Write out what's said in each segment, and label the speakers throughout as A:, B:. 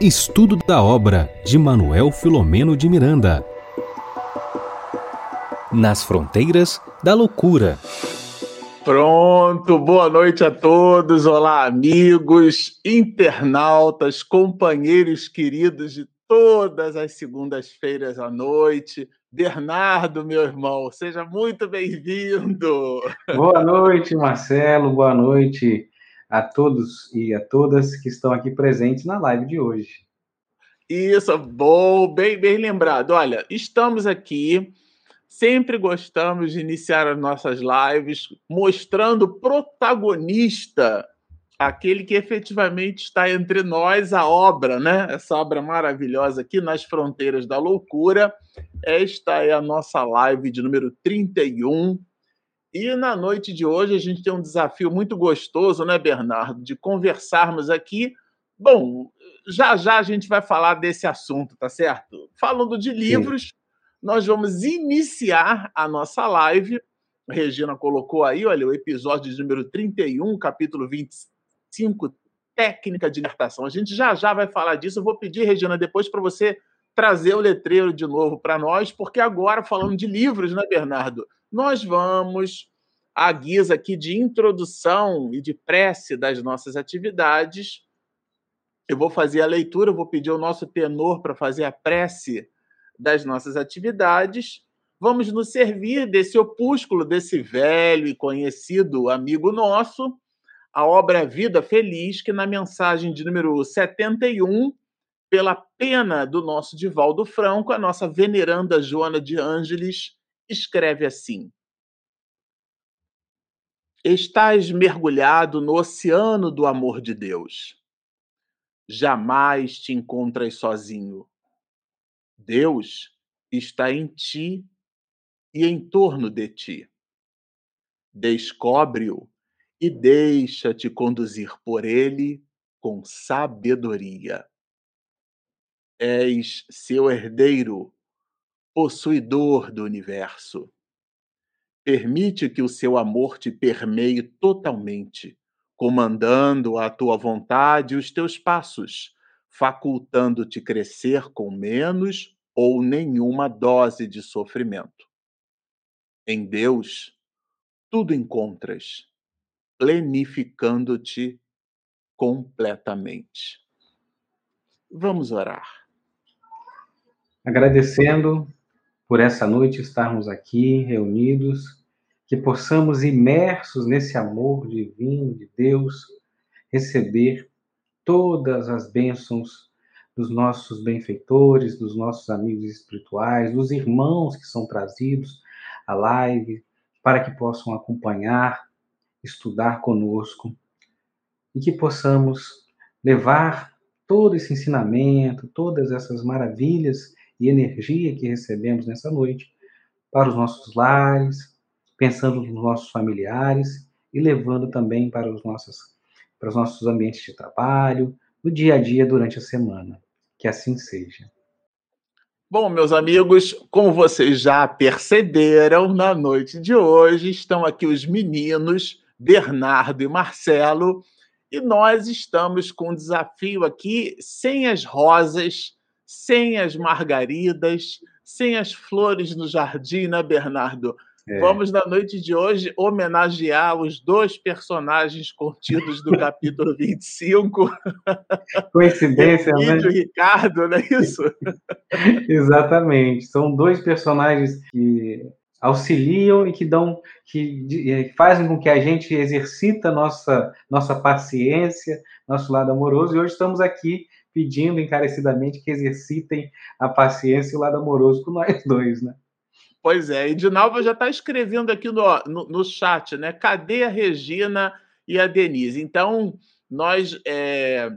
A: Estudo da obra de Manuel Filomeno de Miranda. Nas fronteiras da loucura.
B: Pronto, boa noite a todos. Olá, amigos, internautas, companheiros queridos de todas as segundas-feiras à noite. Bernardo, meu irmão, seja muito bem-vindo.
C: Boa noite, Marcelo. Boa noite a todos e a todas que estão aqui presentes na live de hoje.
B: Isso, bom, bem, bem lembrado. Olha, estamos aqui Sempre gostamos de iniciar as nossas lives mostrando protagonista, aquele que efetivamente está entre nós, a obra, né? Essa obra maravilhosa aqui nas fronteiras da loucura. Esta é a nossa live de número 31. E na noite de hoje a gente tem um desafio muito gostoso, né, Bernardo, de conversarmos aqui. Bom, já já a gente vai falar desse assunto, tá certo? Falando de livros. Sim nós vamos iniciar a nossa live. A Regina colocou aí, olha, o episódio número 31, capítulo 25, técnica de libertação. A gente já já vai falar disso. Eu vou pedir, Regina, depois para você trazer o letreiro de novo para nós, porque agora, falando de livros, né, Bernardo? Nós vamos, à guisa aqui de introdução e de prece das nossas atividades, eu vou fazer a leitura, vou pedir ao nosso tenor para fazer a prece das nossas atividades, vamos nos servir desse opúsculo, desse velho e conhecido amigo nosso, a obra Vida Feliz, que na mensagem de número 71, pela pena do nosso Divaldo Franco, a nossa veneranda Joana de Ângeles escreve assim: Estás mergulhado no oceano do amor de Deus. Jamais te encontras sozinho. Deus está em ti e em torno de ti. Descobre-o e deixa-te conduzir por ele com sabedoria. És seu herdeiro, possuidor do universo. Permite que o seu amor te permeie totalmente, comandando a tua vontade os teus passos, facultando-te crescer com menos ou nenhuma dose de sofrimento. Em Deus, tudo encontras, plenificando-te completamente. Vamos orar.
C: Agradecendo por essa noite estarmos aqui reunidos, que possamos, imersos nesse amor divino de Deus, receber todas as bênçãos dos nossos benfeitores, dos nossos amigos espirituais, dos irmãos que são trazidos à live, para que possam acompanhar, estudar conosco e que possamos levar todo esse ensinamento, todas essas maravilhas e energia que recebemos nessa noite para os nossos lares, pensando nos nossos familiares e levando também para os nossos para os nossos ambientes de trabalho, no dia a dia durante a semana. Que assim seja.
B: Bom, meus amigos, como vocês já perceberam, na noite de hoje estão aqui os meninos Bernardo e Marcelo, e nós estamos com um desafio aqui sem as rosas, sem as margaridas, sem as flores no jardim, né, Bernardo? É. Vamos, na noite de hoje, homenagear os dois personagens contidos do capítulo 25.
C: Coincidência, né?
B: E Ricardo, não é isso?
C: Exatamente. São dois personagens que auxiliam e que dão, que fazem com que a gente exercita nossa nossa paciência, nosso lado amoroso. E hoje estamos aqui pedindo encarecidamente que exercitem a paciência e o lado amoroso com nós dois, né?
B: Pois é, e Dinalva já está escrevendo aqui no, no, no, chat, né? Cadê a Regina e a Denise? Então, nós, é,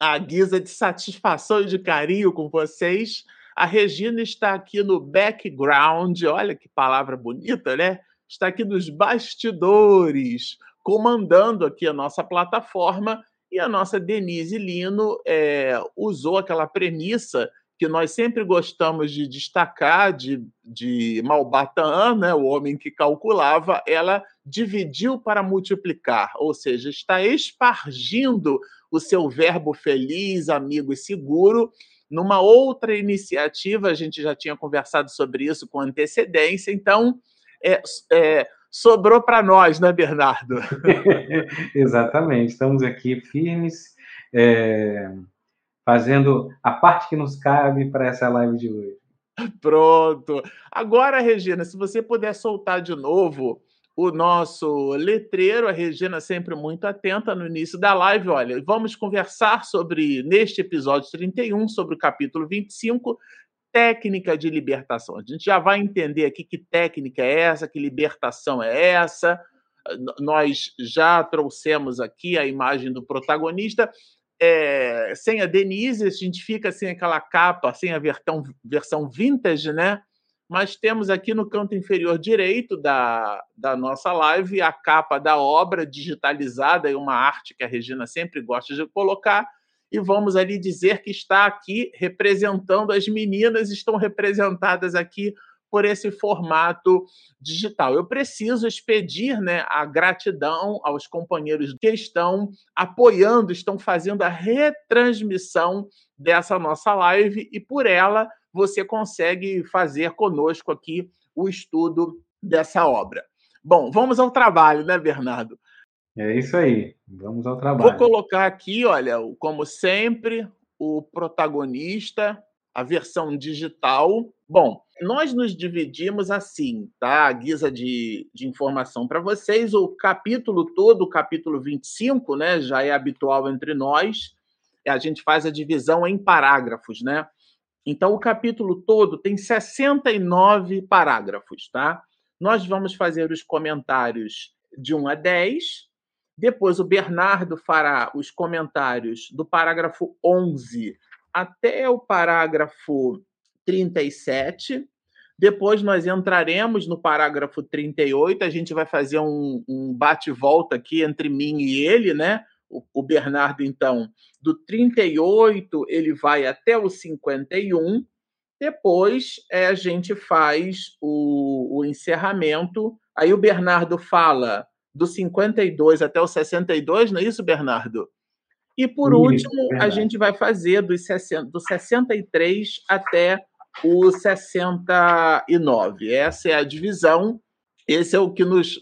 B: a guisa de satisfação e de carinho com vocês, a Regina está aqui no background, olha que palavra bonita, né? Está aqui nos bastidores, comandando aqui a nossa plataforma, e a nossa Denise Lino é, usou aquela premissa que nós sempre gostamos de destacar, de, de Malbataan, né, o homem que calculava, ela dividiu para multiplicar, ou seja, está espargindo o seu verbo feliz, amigo e seguro numa outra iniciativa. A gente já tinha conversado sobre isso com antecedência, então é, é, sobrou para nós, né, Bernardo?
C: Exatamente, estamos aqui firmes. É fazendo a parte que nos cabe para essa live de hoje.
B: Pronto. Agora, Regina, se você puder soltar de novo o nosso letreiro, a Regina sempre muito atenta no início da live. Olha, vamos conversar sobre, neste episódio 31, sobre o capítulo 25, técnica de libertação. A gente já vai entender aqui que técnica é essa, que libertação é essa. Nós já trouxemos aqui a imagem do protagonista é, sem a Denise, a gente fica sem aquela capa, sem a versão, versão vintage, né? Mas temos aqui no canto inferior direito da, da nossa live a capa da obra digitalizada, uma arte que a Regina sempre gosta de colocar, e vamos ali dizer que está aqui representando as meninas, estão representadas aqui por esse formato digital. Eu preciso expedir né, a gratidão aos companheiros que estão apoiando, estão fazendo a retransmissão dessa nossa live e por ela você consegue fazer conosco aqui o estudo dessa obra. Bom, vamos ao trabalho, né, Bernardo?
C: É isso aí, vamos ao trabalho.
B: Vou colocar aqui, olha, como sempre, o protagonista, a versão digital. Bom, nós nos dividimos assim, tá? A guisa de, de informação para vocês. O capítulo todo, o capítulo 25, né? Já é habitual entre nós. A gente faz a divisão em parágrafos, né? Então, o capítulo todo tem 69 parágrafos, tá? Nós vamos fazer os comentários de 1 a 10. Depois, o Bernardo fará os comentários do parágrafo 11 até o parágrafo 37. Depois nós entraremos no parágrafo 38, a gente vai fazer um, um bate-volta aqui entre mim e ele, né? O, o, Bernardo, então, do 38 ele vai até o 51. Depois é, a gente faz o, o encerramento. Aí o Bernardo fala do 52 até o 62, não é isso, Bernardo? E por último, a gente vai fazer dos 60, do 63 até o 69. Essa é a divisão. Esse é o que nos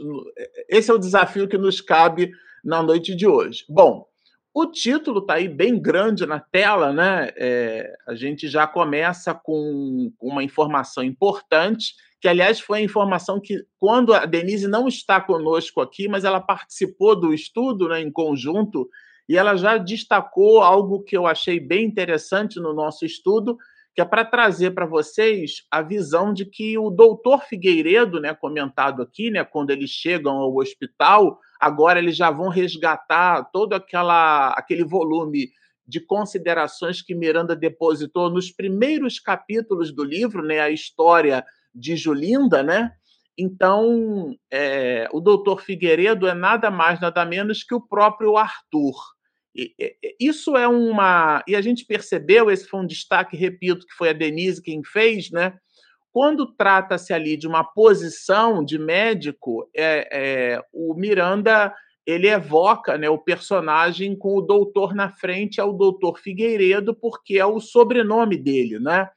B: esse é o desafio que nos cabe na noite de hoje. Bom, o título está aí bem grande na tela, né? É, a gente já começa com uma informação importante, que aliás foi a informação que, quando a Denise não está conosco aqui, mas ela participou do estudo né, em conjunto, e ela já destacou algo que eu achei bem interessante no nosso estudo, que é para trazer para vocês a visão de que o doutor Figueiredo, né, comentado aqui, né, quando eles chegam ao hospital, agora eles já vão resgatar todo aquela, aquele volume de considerações que Miranda depositou nos primeiros capítulos do livro, né, a história de Julinda, né? Então, é, o doutor Figueiredo é nada mais, nada menos que o próprio Arthur. Isso é uma. E a gente percebeu, esse foi um destaque, repito, que foi a Denise quem fez, né? Quando trata-se ali de uma posição de médico, é, é, o Miranda ele evoca né, o personagem com o doutor na frente, é o doutor Figueiredo, porque é o sobrenome dele, né?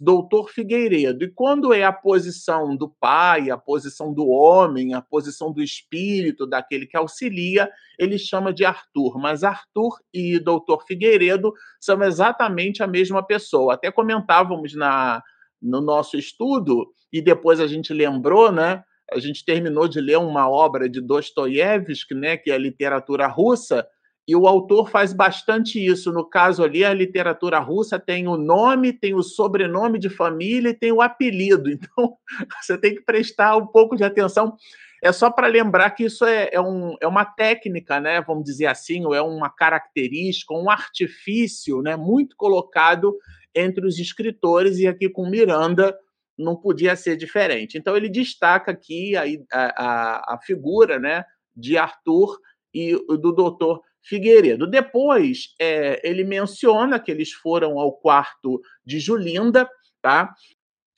B: Doutor Figueiredo. E quando é a posição do pai, a posição do homem, a posição do espírito, daquele que auxilia, ele chama de Arthur. Mas Arthur e doutor Figueiredo são exatamente a mesma pessoa. Até comentávamos na, no nosso estudo, e depois a gente lembrou, né? A gente terminou de ler uma obra de Dostoiévski, né, que é a literatura russa, e o autor faz bastante isso. No caso ali, a literatura russa tem o nome, tem o sobrenome de família e tem o apelido. Então, você tem que prestar um pouco de atenção. É só para lembrar que isso é, é, um, é uma técnica, né? Vamos dizer assim, ou é uma característica, um artifício, né? Muito colocado entre os escritores e aqui com Miranda não podia ser diferente. Então ele destaca aqui a, a, a figura, né? De Arthur e do doutor Figueiredo. Depois, é, ele menciona que eles foram ao quarto de Julinda, tá?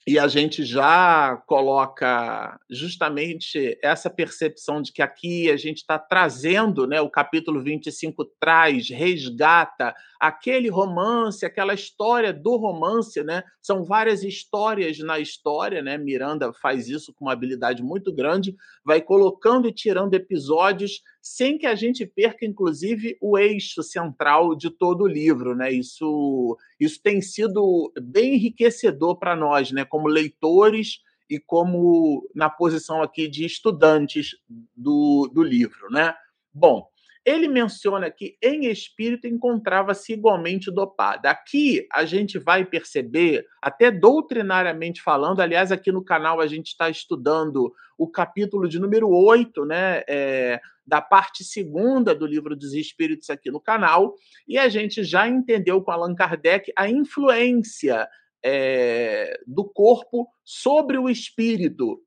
B: e a gente já coloca justamente essa percepção de que aqui a gente está trazendo, né, o capítulo 25 traz, resgata aquele romance, aquela história do romance, né? São várias histórias na história, né? Miranda faz isso com uma habilidade muito grande, vai colocando e tirando episódios sem que a gente perca, inclusive, o eixo central de todo o livro, né? Isso, isso tem sido bem enriquecedor para nós, né? Como leitores e como na posição aqui de estudantes do, do livro, né? Bom, ele menciona que em espírito encontrava-se igualmente dopada. Aqui a gente vai perceber, até doutrinariamente falando, aliás, aqui no canal a gente está estudando o capítulo de número 8, né? É, da parte segunda do livro dos Espíritos aqui no canal, e a gente já entendeu com Allan Kardec a influência é, do corpo sobre o espírito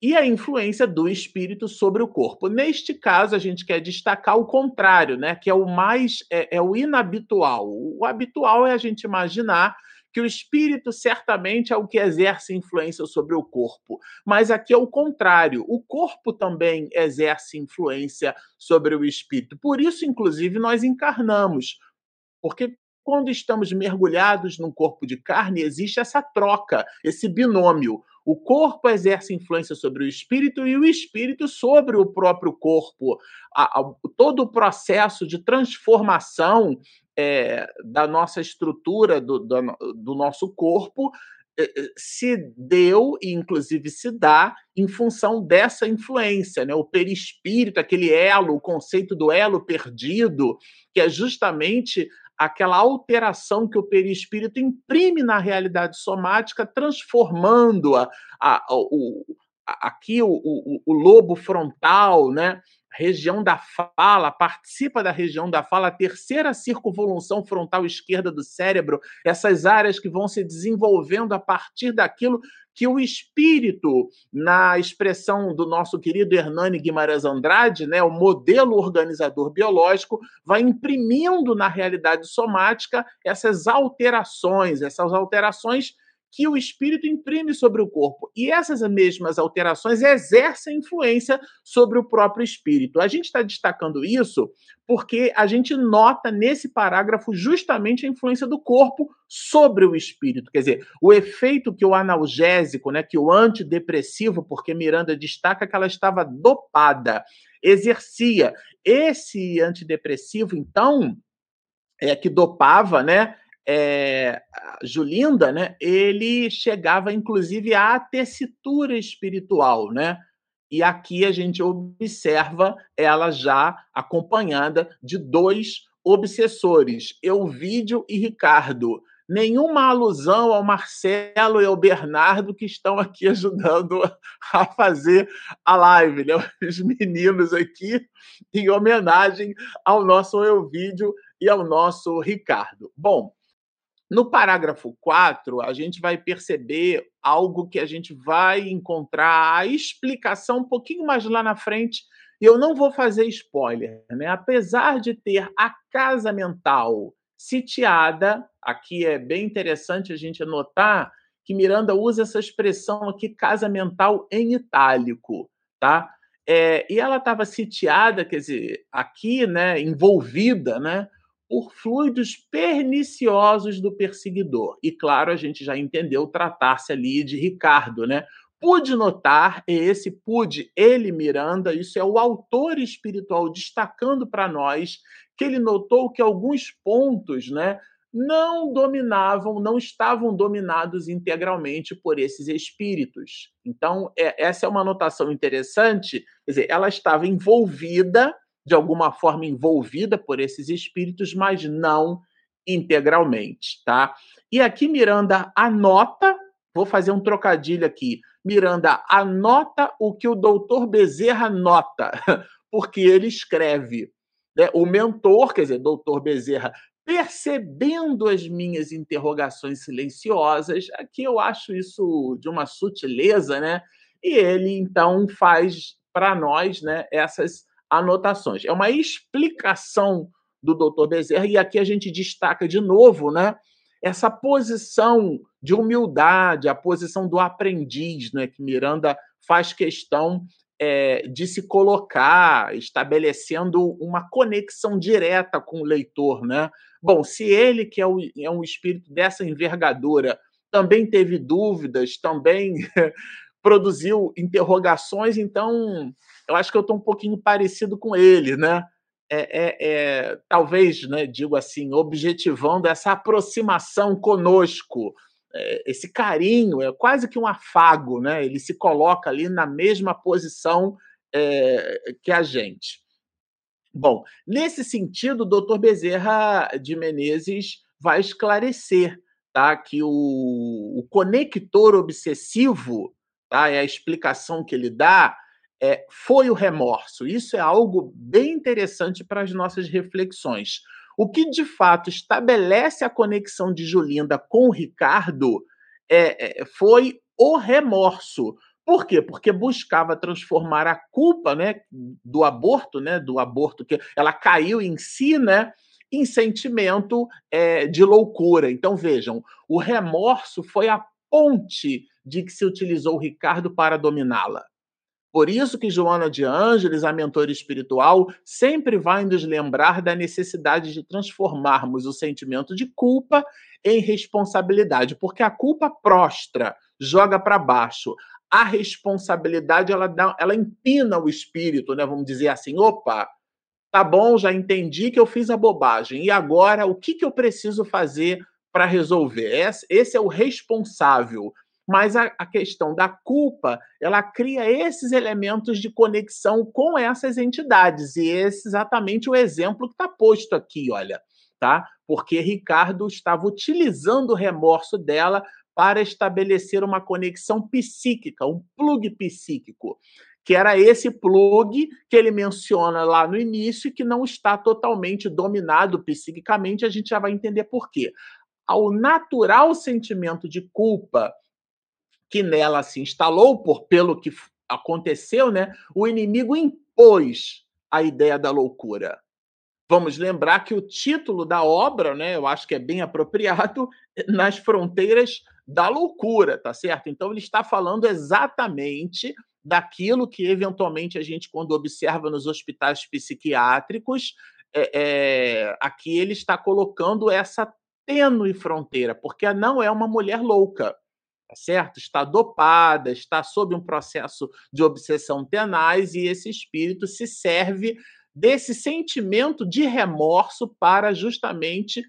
B: e a influência do espírito sobre o corpo. Neste caso, a gente quer destacar o contrário, né? Que é o mais é, é o inabitual. O habitual é a gente imaginar que o espírito certamente é o que exerce influência sobre o corpo. Mas aqui é o contrário. O corpo também exerce influência sobre o espírito. Por isso, inclusive, nós encarnamos. Porque quando estamos mergulhados num corpo de carne, existe essa troca, esse binômio. O corpo exerce influência sobre o espírito e o espírito sobre o próprio corpo. Todo o processo de transformação é, da nossa estrutura, do, do, do nosso corpo, é, se deu e inclusive se dá em função dessa influência, né? O perispírito, aquele elo, o conceito do elo perdido, que é justamente aquela alteração que o perispírito imprime na realidade somática, transformando-a, a, o, aqui o, o, o, lobo frontal, né? Região da fala, participa da região da fala, a terceira circunvolução frontal esquerda do cérebro, essas áreas que vão se desenvolvendo a partir daquilo que o espírito, na expressão do nosso querido Hernani Guimarães Andrade, né, o modelo organizador biológico, vai imprimindo na realidade somática essas alterações, essas alterações que o espírito imprime sobre o corpo. E essas mesmas alterações exercem influência sobre o próprio espírito. A gente está destacando isso porque a gente nota nesse parágrafo justamente a influência do corpo sobre o espírito. Quer dizer, o efeito que o analgésico, né, que o antidepressivo, porque Miranda destaca que ela estava dopada, exercia. Esse antidepressivo, então, é que dopava, né? É, Julinda, né, ele chegava inclusive à tessitura espiritual, né? E aqui a gente observa ela já acompanhada de dois obsessores, Elvídio e Ricardo. Nenhuma alusão ao Marcelo e ao Bernardo que estão aqui ajudando a fazer a live, né? Os meninos aqui em homenagem ao nosso Elvídio e ao nosso Ricardo. Bom, no parágrafo 4, a gente vai perceber algo que a gente vai encontrar a explicação um pouquinho mais lá na frente. E eu não vou fazer spoiler, né? Apesar de ter a casa mental sitiada, aqui é bem interessante a gente notar que Miranda usa essa expressão aqui, casa mental em itálico, tá? É, e ela estava sitiada, quer dizer, aqui, né, envolvida, né, por fluidos perniciosos do perseguidor. E claro, a gente já entendeu tratar-se ali de Ricardo, né? Pude notar, e esse pude, ele, Miranda, isso é o autor espiritual destacando para nós, que ele notou que alguns pontos, né, não dominavam, não estavam dominados integralmente por esses espíritos. Então, é, essa é uma anotação interessante, quer dizer, ela estava envolvida de alguma forma envolvida por esses espíritos, mas não integralmente, tá? E aqui Miranda anota, vou fazer um trocadilho aqui. Miranda anota o que o doutor Bezerra nota, porque ele escreve. Né? O mentor, quer dizer, doutor Bezerra, percebendo as minhas interrogações silenciosas, aqui eu acho isso de uma sutileza, né? E ele então faz para nós, né, essas anotações. É uma explicação do Dr. Bezerra, e aqui a gente destaca de novo, né? Essa posição de humildade, a posição do aprendiz, né? Que Miranda faz questão é, de se colocar, estabelecendo uma conexão direta com o leitor, né? Bom, se ele, que é, o, é um espírito dessa envergadura, também teve dúvidas, também produziu interrogações, então eu acho que eu estou um pouquinho parecido com ele, né? É, é, é, talvez, né, digo assim, objetivando essa aproximação conosco, é, esse carinho, é quase que um afago, né? Ele se coloca ali na mesma posição é, que a gente. Bom, nesse sentido, o doutor Bezerra de Menezes vai esclarecer tá, que o, o conector obsessivo, tá, é a explicação que ele dá, é, foi o remorso. Isso é algo bem interessante para as nossas reflexões. O que de fato estabelece a conexão de Julinda com o Ricardo é, é, foi o remorso. Por quê? Porque buscava transformar a culpa, né, do aborto, né, do aborto que ela caiu em si, né, em sentimento é, de loucura. Então vejam, o remorso foi a ponte de que se utilizou Ricardo para dominá-la. Por isso que Joana de Ângeles, a mentora espiritual, sempre vai nos lembrar da necessidade de transformarmos o sentimento de culpa em responsabilidade, porque a culpa prostra, joga para baixo. A responsabilidade ela dá, ela empina o espírito, né? Vamos dizer assim, opa, tá bom, já entendi que eu fiz a bobagem. E agora o que, que eu preciso fazer para resolver? Esse é o responsável mas a, a, questão da culpa ela cria esses elementos de conexão com essas entidades e esse é exatamente o exemplo que está posto aqui, olha, tá? Porque Ricardo estava utilizando o remorso dela para estabelecer uma conexão psíquica, um plug psíquico, que era esse plug que ele menciona lá no início que não está totalmente dominado psiquicamente, a gente já vai entender por quê. Ao natural sentimento de culpa que nela se instalou por pelo que aconteceu, né? O inimigo impôs a ideia da loucura. Vamos lembrar que o título da obra, né, eu acho que é bem apropriado, nas fronteiras da loucura, tá certo? Então ele está falando exatamente daquilo que eventualmente a gente, quando observa nos hospitais psiquiátricos, é, é, aqui ele está colocando essa tênue fronteira, porque não é uma mulher louca tá certo? Está dopada, está sob um processo de obsessão tenaz e esse espírito se serve desse sentimento de remorso para justamente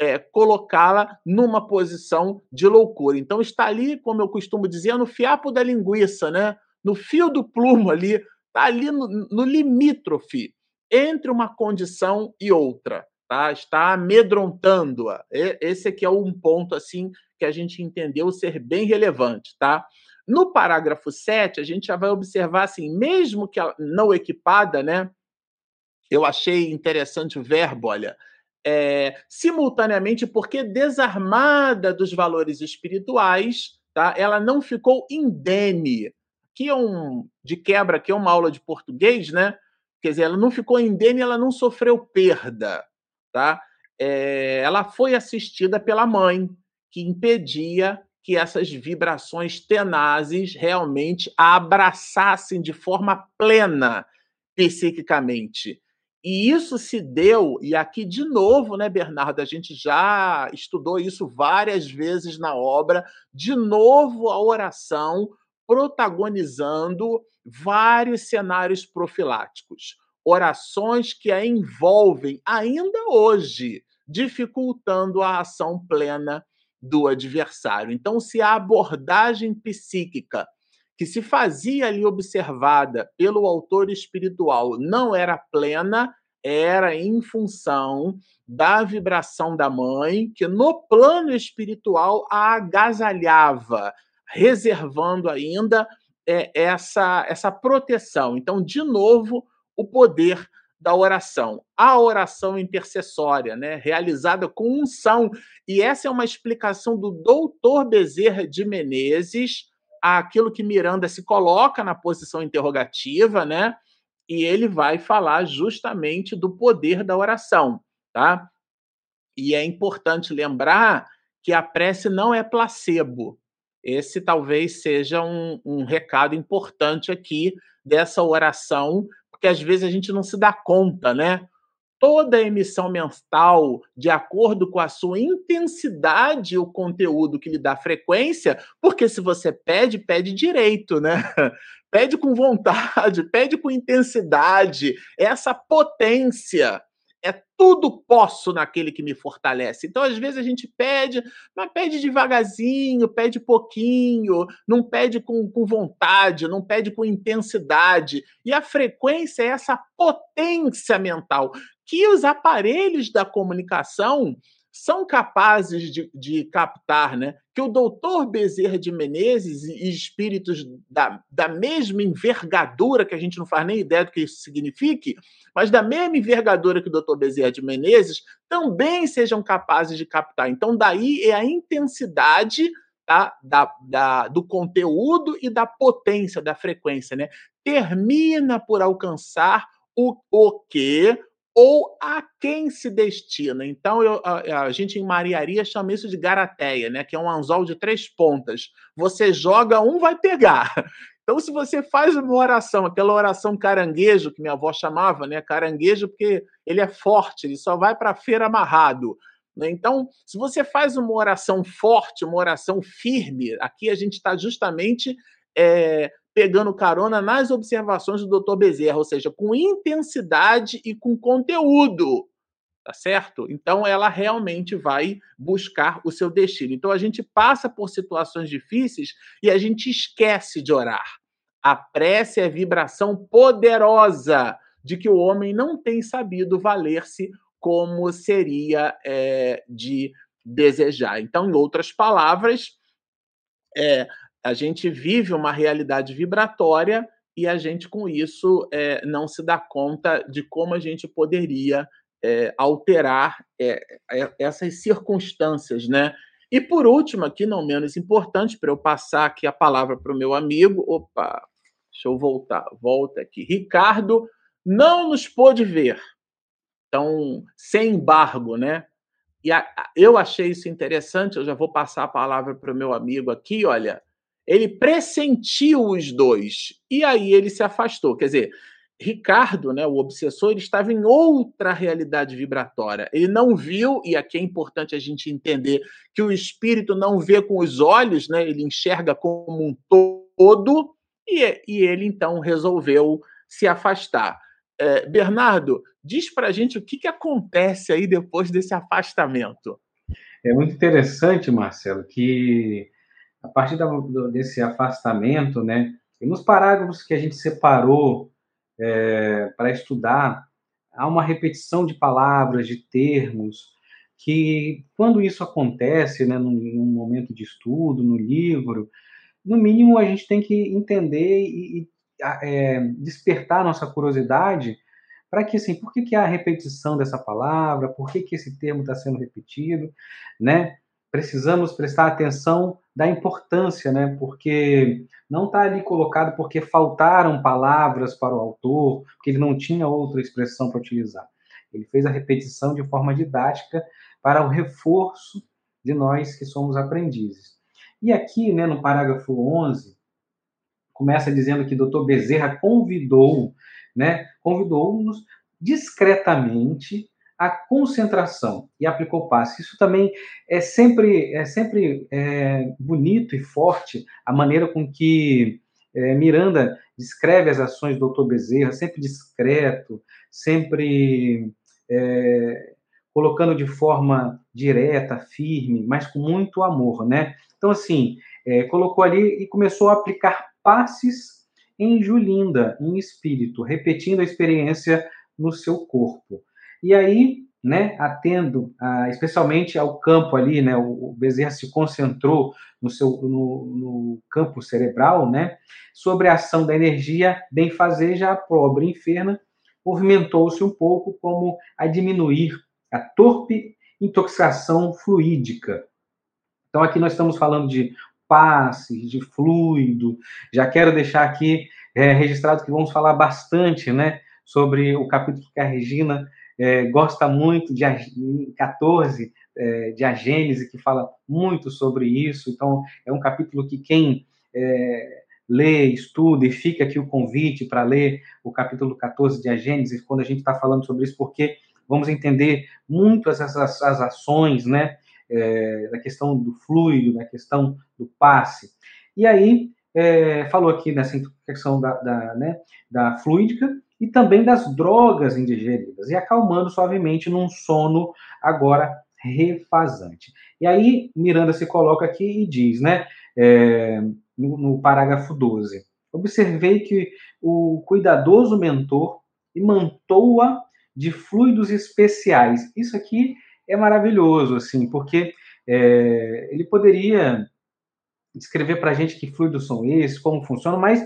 B: é, colocá-la numa posição de loucura. Então está ali, como eu costumo dizer, no fiapo da linguiça, né? No fio do plumo ali, está ali no, no limítrofe entre uma condição e outra tá? está amedrontando-a. Esse aqui é um ponto assim que a gente entendeu ser bem relevante. Tá? No parágrafo 7, a gente já vai observar assim, mesmo que não equipada, né? Eu achei interessante o verbo, olha, é, simultaneamente porque desarmada dos valores espirituais, tá? Ela não ficou indene. Aqui é um de quebra, aqui é uma aula de português, né? Quer dizer, ela não ficou indene, ela não sofreu perda tá? É, ela foi assistida pela mãe, que impedia que essas vibrações tenazes realmente a abraçassem de forma plena psiquicamente. E isso se deu, e aqui de novo, né, Bernardo? A gente já estudou isso várias vezes na obra, de novo a oração protagonizando vários cenários profiláticos orações que a envolvem ainda hoje, dificultando a ação plena do adversário. Então, se a abordagem psíquica que se fazia ali observada pelo autor espiritual não era plena, era em função da vibração da mãe, que no plano espiritual a agasalhava, reservando ainda é, essa, essa proteção. Então, de novo, o poder da oração. A oração intercessória, né, realizada com unção. E essa é uma explicação do doutor Bezerra de Menezes àquilo que Miranda se coloca na posição interrogativa, né? E ele vai falar justamente do poder da oração. tá? E é importante lembrar que a prece não é placebo. Esse talvez seja um, um recado importante aqui dessa oração, porque às vezes a gente não se dá conta, né? toda emissão mental, de acordo com a sua intensidade, o conteúdo que lhe dá frequência, porque se você pede, pede direito, né? Pede com vontade, pede com intensidade, essa potência é tudo posso naquele que me fortalece. Então, às vezes, a gente pede, mas pede devagarzinho, pede pouquinho, não pede com, com vontade, não pede com intensidade. E a frequência é essa potência mental que os aparelhos da comunicação são capazes de, de, captar, né? Que o doutor Bezerra de Menezes e espíritos da, da mesma envergadura, que a gente não faz nem ideia do que isso signifique, mas da mesma envergadura que o doutor Bezerra de Menezes, também sejam capazes de captar. Então, daí é a intensidade tá? da, da, do conteúdo e da potência, da frequência, né? Termina por alcançar o, o que ou a quem se destina. Então, eu, a, a, gente em mariaria chama isso de garateia, né? que é um anzol de três pontas. Você joga, um vai pegar. Então, se você faz uma oração, aquela oração caranguejo, que minha avó chamava, né? caranguejo, porque ele é forte, ele só vai para a feira amarrado. Né? Então, se você faz uma oração forte, uma oração firme, aqui a gente está justamente é, pegando carona nas observações do Dr. Bezerra, ou seja, com intensidade e com conteúdo, tá certo? Então ela realmente vai buscar o seu destino. Então a gente passa por situações difíceis e a gente esquece de orar. A prece é vibração poderosa de que o homem não tem sabido valer-se como seria é, de desejar. Então, em outras palavras, é, a gente vive uma realidade vibratória e a gente, com isso, é, não se dá conta de como a gente poderia é, alterar é, essas circunstâncias, né? E por último, aqui não menos importante, para eu passar aqui a palavra para o meu amigo, opa, deixa eu voltar, volta aqui. Ricardo não nos pôde ver, então, sem embargo, né? E a, eu achei isso interessante, eu já vou passar a palavra para o meu amigo aqui, olha, ele pressentiu os dois e aí ele se afastou. Quer dizer, Ricardo, né, o obsessor, ele estava em outra realidade vibratória. Ele não viu, e aqui é importante a gente entender que o espírito não vê com os olhos, né, ele enxerga como um todo, e, e ele então resolveu se afastar. É, Bernardo, diz para a gente o que, que acontece aí depois desse afastamento.
C: É muito interessante, Marcelo, que a partir da, desse afastamento, né, e nos parágrafos que a gente separou é, para estudar, há uma repetição de palavras, de termos, que quando isso acontece, né, num, num momento de estudo, no livro, no mínimo a gente tem que entender e, e é, despertar nossa curiosidade para que assim, por que, que há a repetição dessa palavra, por que, que esse termo está sendo repetido, né? Precisamos prestar atenção da importância, né? Porque não está ali colocado porque faltaram palavras para o autor, porque ele não tinha outra expressão para utilizar. Ele fez a repetição de forma didática para o reforço de nós que somos aprendizes. E aqui, né, no parágrafo 11, começa dizendo que Dr. Bezerra convidou, né, convidou-nos discretamente a concentração e aplicou passe. Isso também é sempre, é sempre é, bonito e forte a maneira com que é, Miranda descreve as ações do Dr. Bezerra, sempre discreto, sempre é, colocando de forma direta, firme, mas com muito amor, né? Então, assim, é, colocou ali e começou a aplicar passes em Julinda, em espírito, repetindo a experiência no seu corpo. E aí, né, atendo a, especialmente ao campo ali, né, o, Bezerra se concentrou no seu no, no, campo cerebral, né, sobre a ação da energia benfazeja, pobre enferma, movimentou-se um pouco como a diminuir a torpe intoxicação fluídica. Então aqui nós estamos falando de passes, de fluido. Já quero deixar aqui é, registrado que vamos falar bastante, né, sobre o capítulo que a Regina é, gosta muito de 14, é, de a Gênese, que fala muito sobre isso. Então, é um capítulo que quem é, lê, estuda e fica aqui o convite para ler o capítulo 14 de a Gênese, quando a gente está falando sobre isso, porque vamos entender muito essas, essas ações, né? É, da questão do fluido, da questão do passe. E aí, é, falou aqui nessa questão da, da, né, da fluídica, e também das drogas indigeridas, e acalmando suavemente num sono agora refasante. E aí Miranda se coloca aqui e diz, né, é, no, no parágrafo 12, observei que o cuidadoso mentor imantou-a de fluidos especiais. Isso aqui é maravilhoso, assim, porque é, ele poderia descrever para a gente que fluidos são esses, como funcionam, mas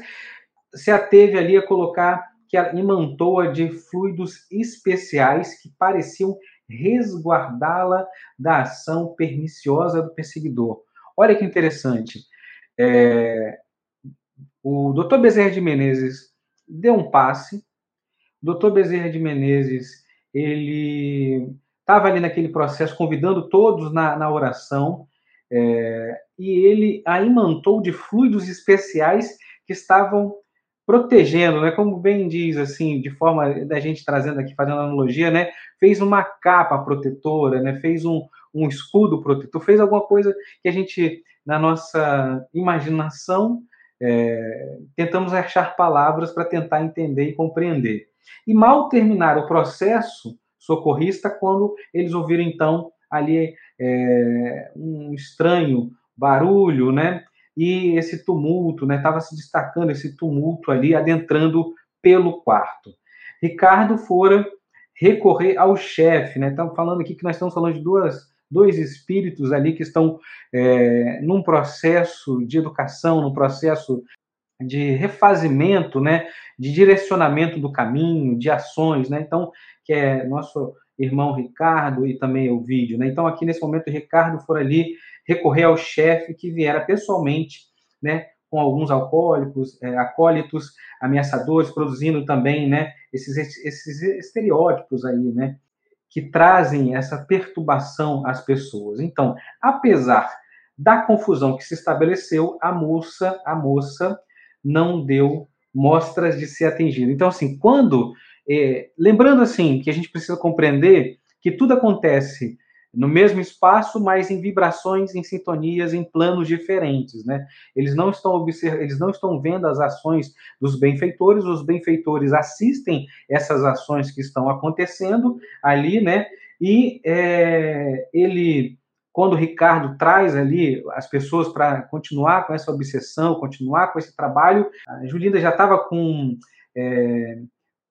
C: se ateve ali a colocar que ela imantou-a de fluidos especiais que pareciam resguardá-la da ação perniciosa do perseguidor. Olha que interessante. É, o Dr. Bezerra de Menezes deu um passe. O Dr. Bezerra de Menezes ele estava ali naquele processo convidando todos na, na oração é, e ele a imantou de fluidos especiais que estavam protegendo, né? Como bem diz assim, de forma da gente trazendo aqui, fazendo analogia, né? Fez uma capa protetora, né? Fez um, um escudo protetor, fez alguma coisa que a gente, na nossa imaginação, é, tentamos achar palavras para tentar entender e compreender. E mal terminar o processo socorrista, quando eles ouviram então ali é, um estranho barulho, né? E esse tumulto, né? Estava se destacando esse tumulto ali, adentrando pelo quarto. Ricardo fora recorrer ao chefe, né? Estamos falando aqui que nós estamos falando de duas, dois espíritos ali que estão é, num processo de educação, num processo de refazimento, né? De direcionamento do caminho, de ações, né? Então, que é nosso irmão Ricardo e também o vídeo, né? Então, aqui nesse momento, Ricardo for ali recorrer ao chefe que viera pessoalmente, né, com alguns alcoólicos, é, acólitos, ameaçadores, produzindo também, né, esses, esses estereótipos aí, né, que trazem essa perturbação às pessoas. Então, apesar da confusão que se estabeleceu, a moça, a moça não deu mostras de ser atingida. Então, assim, quando, é, lembrando assim, que a gente precisa compreender que tudo acontece no mesmo espaço, mas em vibrações, em sintonias, em planos diferentes, né? Eles não estão observando, eles não estão vendo as ações dos benfeitores, os benfeitores assistem essas ações que estão acontecendo ali, né? E é, ele, quando o Ricardo traz ali as pessoas para continuar com essa obsessão, continuar com esse trabalho, a Julinda já estava com é,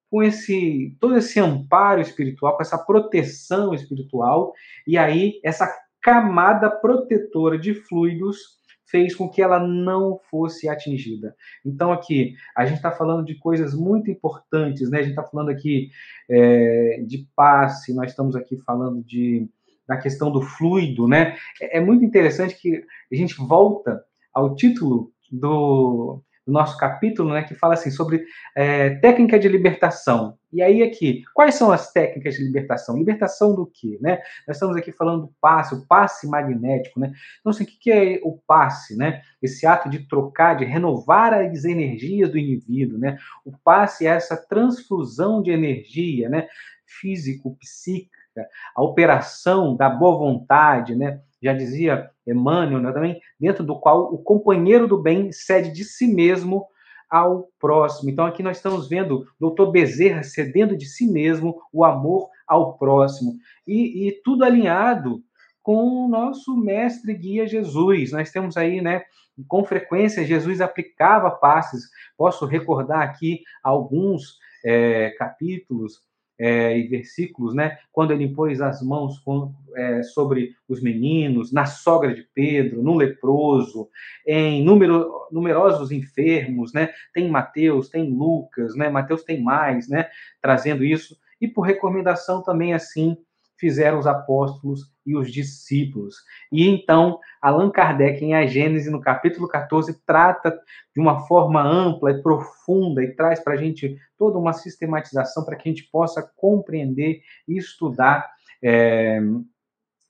C: com esse todo esse amparo espiritual, com essa proteção espiritual, e aí essa camada protetora de fluidos fez com que ela não fosse atingida. Então aqui a gente está falando de coisas muito importantes, né? A gente está falando aqui é, de passe, nós estamos aqui falando de da questão do fluido, né? É, é muito interessante que a gente volta ao título do do nosso capítulo, né, que fala assim sobre é, técnica de libertação. E aí aqui, quais são as técnicas de libertação? Libertação do quê, né? Nós estamos aqui falando do passe, o passe magnético, né? Então, assim, o que é o passe, né? Esse ato de trocar, de renovar as energias do indivíduo, né? O passe é essa transfusão de energia, né? Físico, psíquica, a operação da boa vontade, né? Já dizia Emmanuel, né, também, dentro do qual o companheiro do bem cede de si mesmo ao próximo. Então aqui nós estamos vendo doutor Bezerra cedendo de si mesmo o amor ao próximo. E, e tudo alinhado com o nosso mestre guia Jesus. Nós temos aí, né, com frequência, Jesus aplicava passes. Posso recordar aqui alguns é, capítulos é, e versículos, né? Quando ele impôs as mãos com, é, sobre os meninos, na sogra de Pedro, no leproso, em número, numerosos enfermos, né? Tem Mateus, tem Lucas, né? Mateus tem mais, né? Trazendo isso. E por recomendação também assim fizeram os apóstolos e os discípulos. E então, Allan Kardec, em A Gênese, no capítulo 14, trata de uma forma ampla e profunda e traz para a gente toda uma sistematização para que a gente possa compreender e estudar é,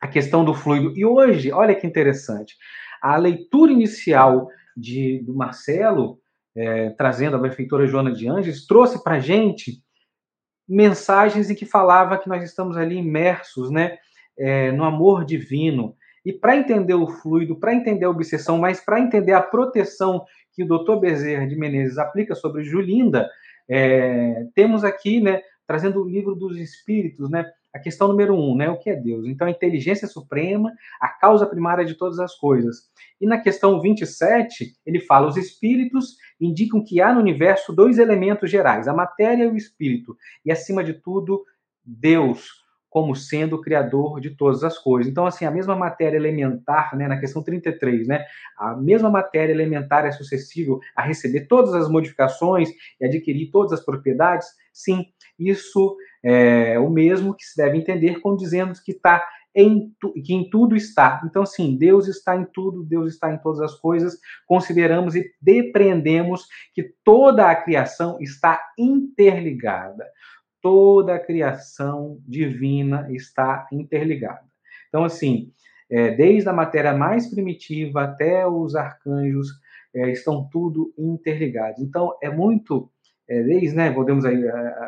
C: a questão do fluido. E hoje, olha que interessante, a leitura inicial de, do Marcelo, é, trazendo a benfeitora Joana de Anjos, trouxe para a gente mensagens em que falava que nós estamos ali imersos né, é, no amor divino. E para entender o fluido, para entender a obsessão, mas para entender a proteção que o doutor Bezerra de Menezes aplica sobre Julinda, é, temos aqui, né, trazendo o livro dos Espíritos, né, a questão número um, né? O que é Deus? Então, a inteligência suprema, a causa primária de todas as coisas. E na questão 27, ele fala: os espíritos indicam que há no universo dois elementos gerais, a matéria e o espírito. E, acima de tudo, Deus, como sendo o criador de todas as coisas. Então, assim, a mesma matéria elementar, né, na questão 33, né, a mesma matéria elementar é suscetível a receber todas as modificações e adquirir todas as propriedades? Sim, isso é o mesmo que se deve entender quando dizemos que está em que em tudo está. Então, sim, Deus está em tudo, Deus está em todas as coisas. Consideramos e depreendemos que toda a criação está interligada. Toda a criação divina está interligada. Então, assim, é, desde a matéria mais primitiva até os arcanjos, é, estão tudo interligados. Então, é muito é, desde, né, podemos aí,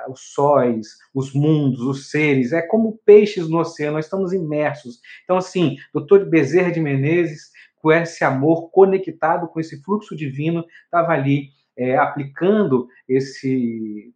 C: os sóis, os mundos, os seres, é como peixes no oceano, nós estamos imersos. Então, assim, doutor Bezerra de Menezes, com esse amor conectado com esse fluxo divino, estava ali é, aplicando esse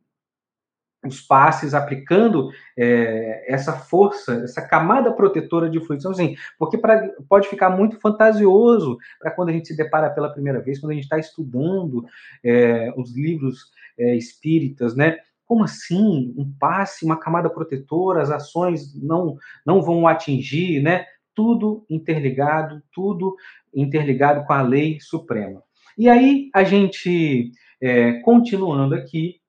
C: os passes, aplicando é, essa força, essa camada protetora de fluidos. Então, assim, porque pra, pode ficar muito fantasioso para quando a gente se depara pela primeira vez, quando a gente está estudando é, os livros é, espíritas, né? Como assim? Um passe, uma camada protetora, as ações não, não vão atingir, né? Tudo interligado, tudo interligado com a lei suprema. E aí, a gente, é, continuando aqui,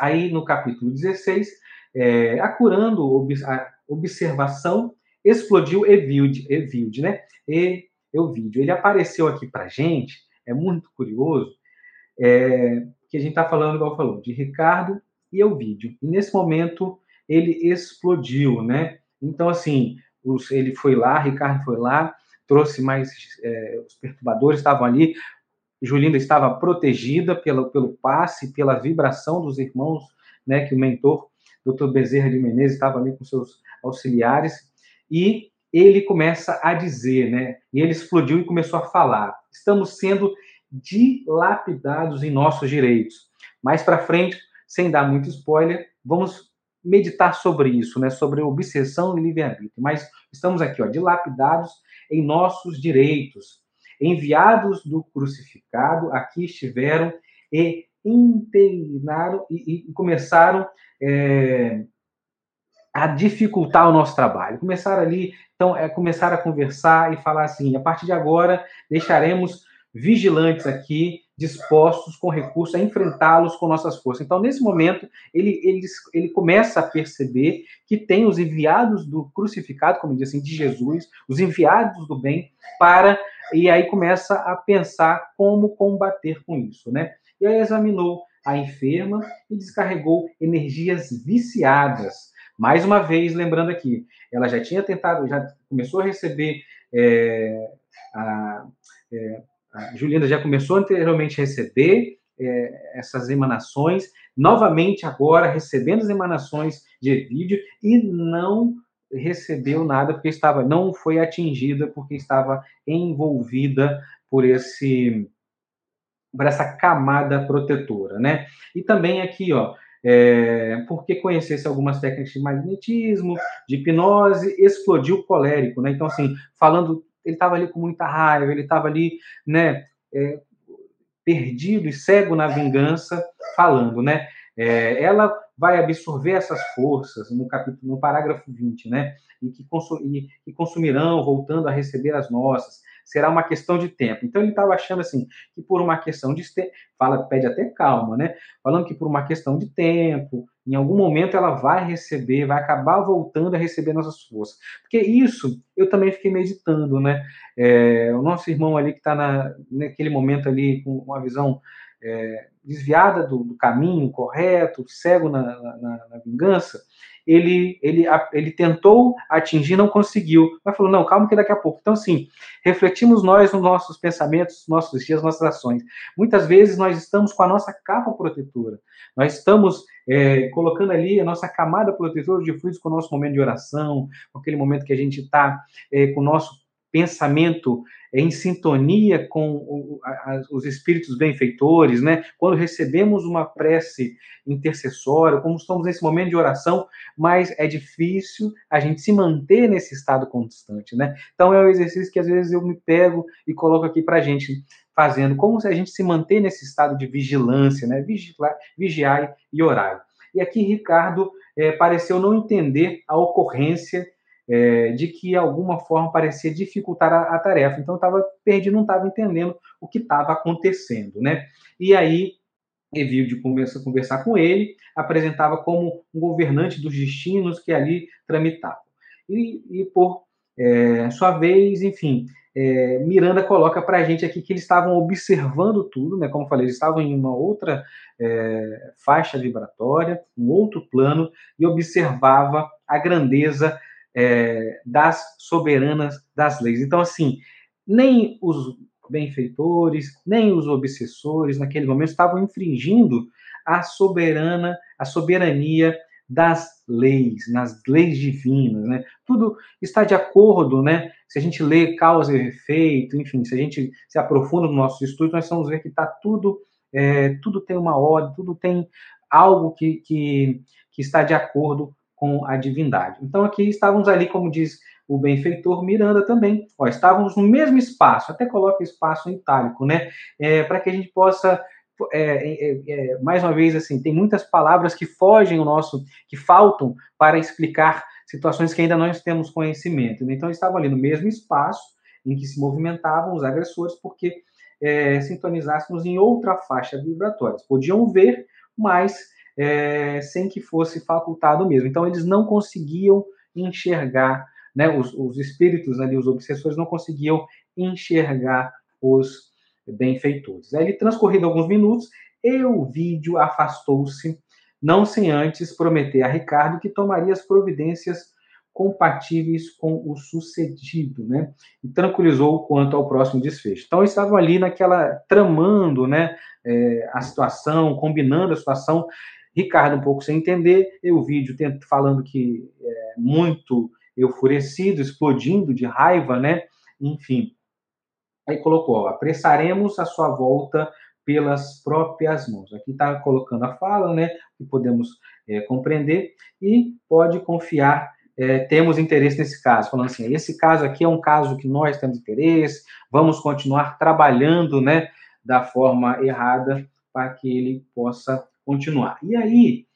C: aí no capítulo 16, é, acurando a observação, explodiu Evilde, Evilde né? E Evilde. Ele apareceu aqui para gente, é muito curioso, é, que a gente está falando, igual falou, de Ricardo e Elvídio. E nesse momento ele explodiu, né? Então, assim, os, ele foi lá, Ricardo foi lá, trouxe mais. É, os perturbadores estavam ali, Julinda estava protegida pelo, pelo passe, pela vibração dos irmãos, né? Que o mentor, Dr. Bezerra de Menezes, estava ali com seus auxiliares, e ele começa a dizer, né? E ele explodiu e começou a falar: estamos sendo dilapidados em nossos direitos. Mais para frente, sem dar muito spoiler, vamos meditar sobre isso, né, sobre obsessão e livre-arbítrio. Mas estamos aqui, ó, dilapidados em nossos direitos. Enviados do crucificado, aqui estiveram e internaram e, e começaram é, a dificultar o nosso trabalho. Começaram ali, então, é, começaram a conversar e falar assim: a partir de agora deixaremos vigilantes aqui, dispostos com recursos a enfrentá-los com nossas forças. Então, nesse momento, ele, ele, ele começa a perceber que tem os enviados do crucificado, como diz assim, de Jesus, os enviados do bem, para. E aí começa a pensar como combater com isso, né? E aí examinou a enferma e descarregou energias viciadas. Mais uma vez, lembrando aqui, ela já tinha tentado, já começou a receber é, a, é, a Julinda já começou anteriormente a receber é, essas emanações, novamente agora recebendo as emanações de vídeo e não recebeu nada porque estava não foi atingida porque estava envolvida por esse por essa camada protetora, né? E também aqui, ó, é, porque conhecesse algumas técnicas de magnetismo, de hipnose, explodiu colérico, né? Então, assim, falando ele estava ali com muita raiva, ele estava ali, né, é, perdido e cego na vingança, falando, né? É, ela vai absorver essas forças no capítulo, no parágrafo 20, né? E que, e, consumirão, voltando a receber as nossas. será uma questão de tempo. Então ele estava achando assim que por uma questão de fala pede até calma, né? Falando que por uma questão de tempo, em algum momento ela vai receber, vai acabar voltando a receber nossas forças. Porque isso eu também fiquei meditando, né? É, o nosso irmão ali que está na, naquele momento ali com uma visão é, desviada do, do, caminho correto, cego na, na, na vingança, ele, ele, ele tentou atingir, não conseguiu, mas falou, não, calma que daqui a pouco. Então, assim, refletimos nós nos nossos pensamentos, nossos dias, nossas ações. Muitas vezes nós estamos com a nossa capa protetora, nós estamos é, colocando ali a nossa camada protetora de fluidos com o nosso momento de oração, com aquele momento que a gente está é, com o nosso pensamento em sintonia com os espíritos benfeitores, né? Quando recebemos uma prece intercessória, como estamos nesse momento de oração, mas é difícil a gente se manter nesse estado constante, né? Então é um exercício que às vezes eu me pego e coloco aqui para a gente fazendo, como se a gente se manter nesse estado de vigilância, né? Vigiar, vigiar e orar. E aqui Ricardo é, pareceu não entender a ocorrência é, de que, de alguma forma, parecia dificultar a, a tarefa. Então, estava perdido, não estava entendendo o que estava acontecendo, né? E aí, Evilde começa a conversar com ele, apresentava como um governante dos destinos que ali tramitavam. E, e por é, sua vez, enfim, é, Miranda coloca para a gente aqui que eles estavam observando tudo, né? Como eu falei, eles estavam em uma outra é, faixa vibratória, um outro plano, e observava a grandeza é, das soberanas das leis. Então, assim, nem os benfeitores, nem os obsessores naquele momento estavam infringindo a soberana, a soberania das leis, nas leis divinas, né? Tudo está de acordo, né? Se a gente lê causa e efeito, enfim, se a gente se aprofunda no nosso estudo, nós vamos ver que está tudo, é, tudo tem uma ordem, tudo tem algo que, que, que está de acordo com a divindade. Então aqui estávamos ali, como diz o benfeitor Miranda também, ó, estávamos no mesmo espaço, até coloca espaço em itálico, né? É, Para que a gente possa é, é, é, mais uma vez assim, tem muitas palavras que fogem o nosso, que faltam para explicar situações que ainda nós temos conhecimento. Né? Então estavam ali no mesmo espaço em que se movimentavam os agressores, porque é, sintonizássemos em outra faixa vibratória. Podiam ver, mas é, sem que fosse facultado mesmo. Então, eles não conseguiam enxergar, né, os, os espíritos ali, os obsessores, não conseguiam enxergar os benfeitores. Aí, transcorrido alguns minutos, o vídeo afastou-se, não sem antes prometer a Ricardo que tomaria as providências compatíveis com o sucedido, né? E tranquilizou quanto ao próximo desfecho. Então, estavam ali naquela tramando, né, é, a situação, combinando a situação Ricardo um pouco sem entender, eu vídeo falando que é muito enfurecido, explodindo de raiva, né? Enfim. Aí colocou, apressaremos a sua volta pelas próprias mãos. Aqui está colocando a fala, né? Que podemos é, compreender e pode confiar. É, temos interesse nesse caso, falando assim, esse caso aqui é um caso que nós temos interesse, vamos continuar trabalhando, né, da forma errada para que ele possa continuar. E aí,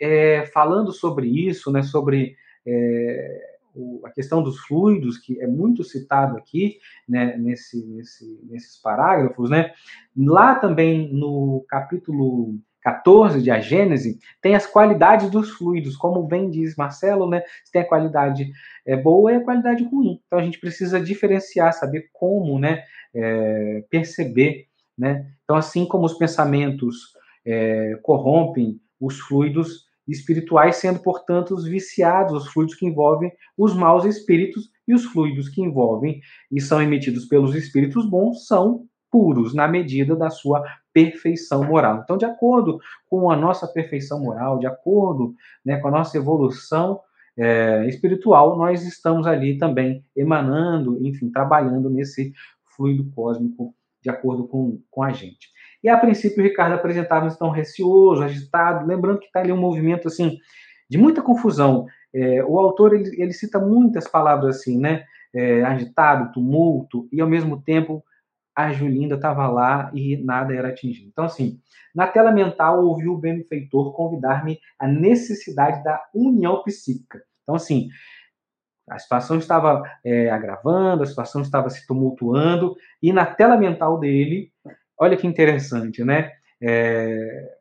C: é, falando sobre isso, né, sobre é, o, a questão dos fluidos, que é muito citado aqui, né, nesse, nesse, nesses parágrafos, né, lá também no capítulo 14 de A Gênese, tem as qualidades dos fluidos, como bem diz Marcelo, né? Se tem a qualidade é, boa e a qualidade ruim. Então a gente precisa diferenciar, saber como, né? É, perceber, né? Então assim como os pensamentos é, corrompem os fluidos espirituais, sendo, portanto, os viciados, os fluidos que envolvem os maus espíritos e os fluidos que envolvem e são emitidos pelos espíritos bons são puros na medida da sua perfeição moral. Então, de acordo com a nossa perfeição moral, de acordo né, com a nossa evolução é, espiritual, nós estamos ali também emanando, enfim, trabalhando nesse fluido cósmico de acordo com, com a gente. E a princípio o Ricardo apresentava tão receoso, agitado, lembrando que está ali um movimento assim de muita confusão. É, o autor ele, ele, cita muitas palavras assim, né? É, agitado, tumulto, e ao mesmo tempo a Julinda estava lá e nada era atingido. Então, assim, na tela mental ouvi o benfeitor convidar-me à necessidade da união psíquica. Então, assim, A situação estava é, agravando, a situação estava se tumultuando, e na tela mental dele, olha que interessante, né? É,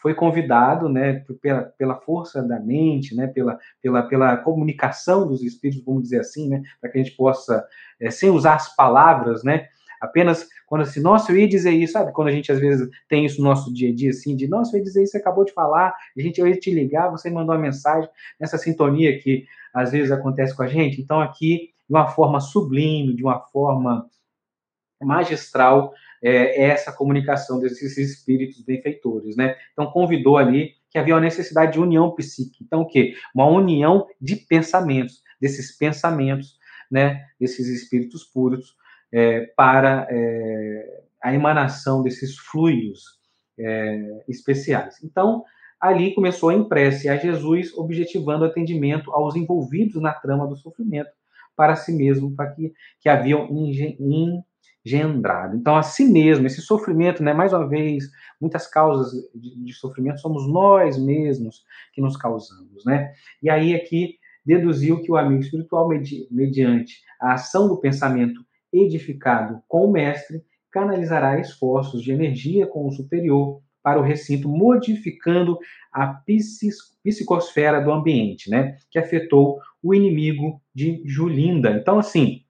C: foi convidado, né, pela, pela força da mente, né, pela, pela, pela comunicação dos espíritos, vamos dizer assim, né, para que a gente possa, é, sem usar as palavras, né, apenas quando assim, nossa, eu ia dizer isso, sabe? Quando a gente às vezes tem isso no nosso dia a dia, assim, de nossa, eu ia dizer isso, você acabou de falar, a gente eu ia te ligar, você mandou uma mensagem, nessa sintonia que às vezes acontece com a gente. Então, aqui, de uma forma sublime, de uma forma magistral, é, essa comunicação desses espíritos benfeitores, né? Então, convidou ali que havia uma necessidade de união psíquica. Então, o quê? Uma união de pensamentos, desses pensamentos, né? Desses espíritos puros, é, para é, a emanação desses fluidos é, especiais. Então, ali começou a impresse a Jesus, objetivando atendimento aos envolvidos na trama do sofrimento, para si mesmo, para que, que haviam engendrado. Então, a si mesmo, esse sofrimento, né, mais uma vez, muitas causas de, de sofrimento somos nós mesmos que nos causamos, né? E aí aqui deduziu que o amigo espiritual, medi, mediante a ação do pensamento edificado com o mestre, canalizará esforços de energia com o superior para o recinto, modificando a psicosfera do ambiente, né? Que afetou o inimigo de Julinda. Então, assim,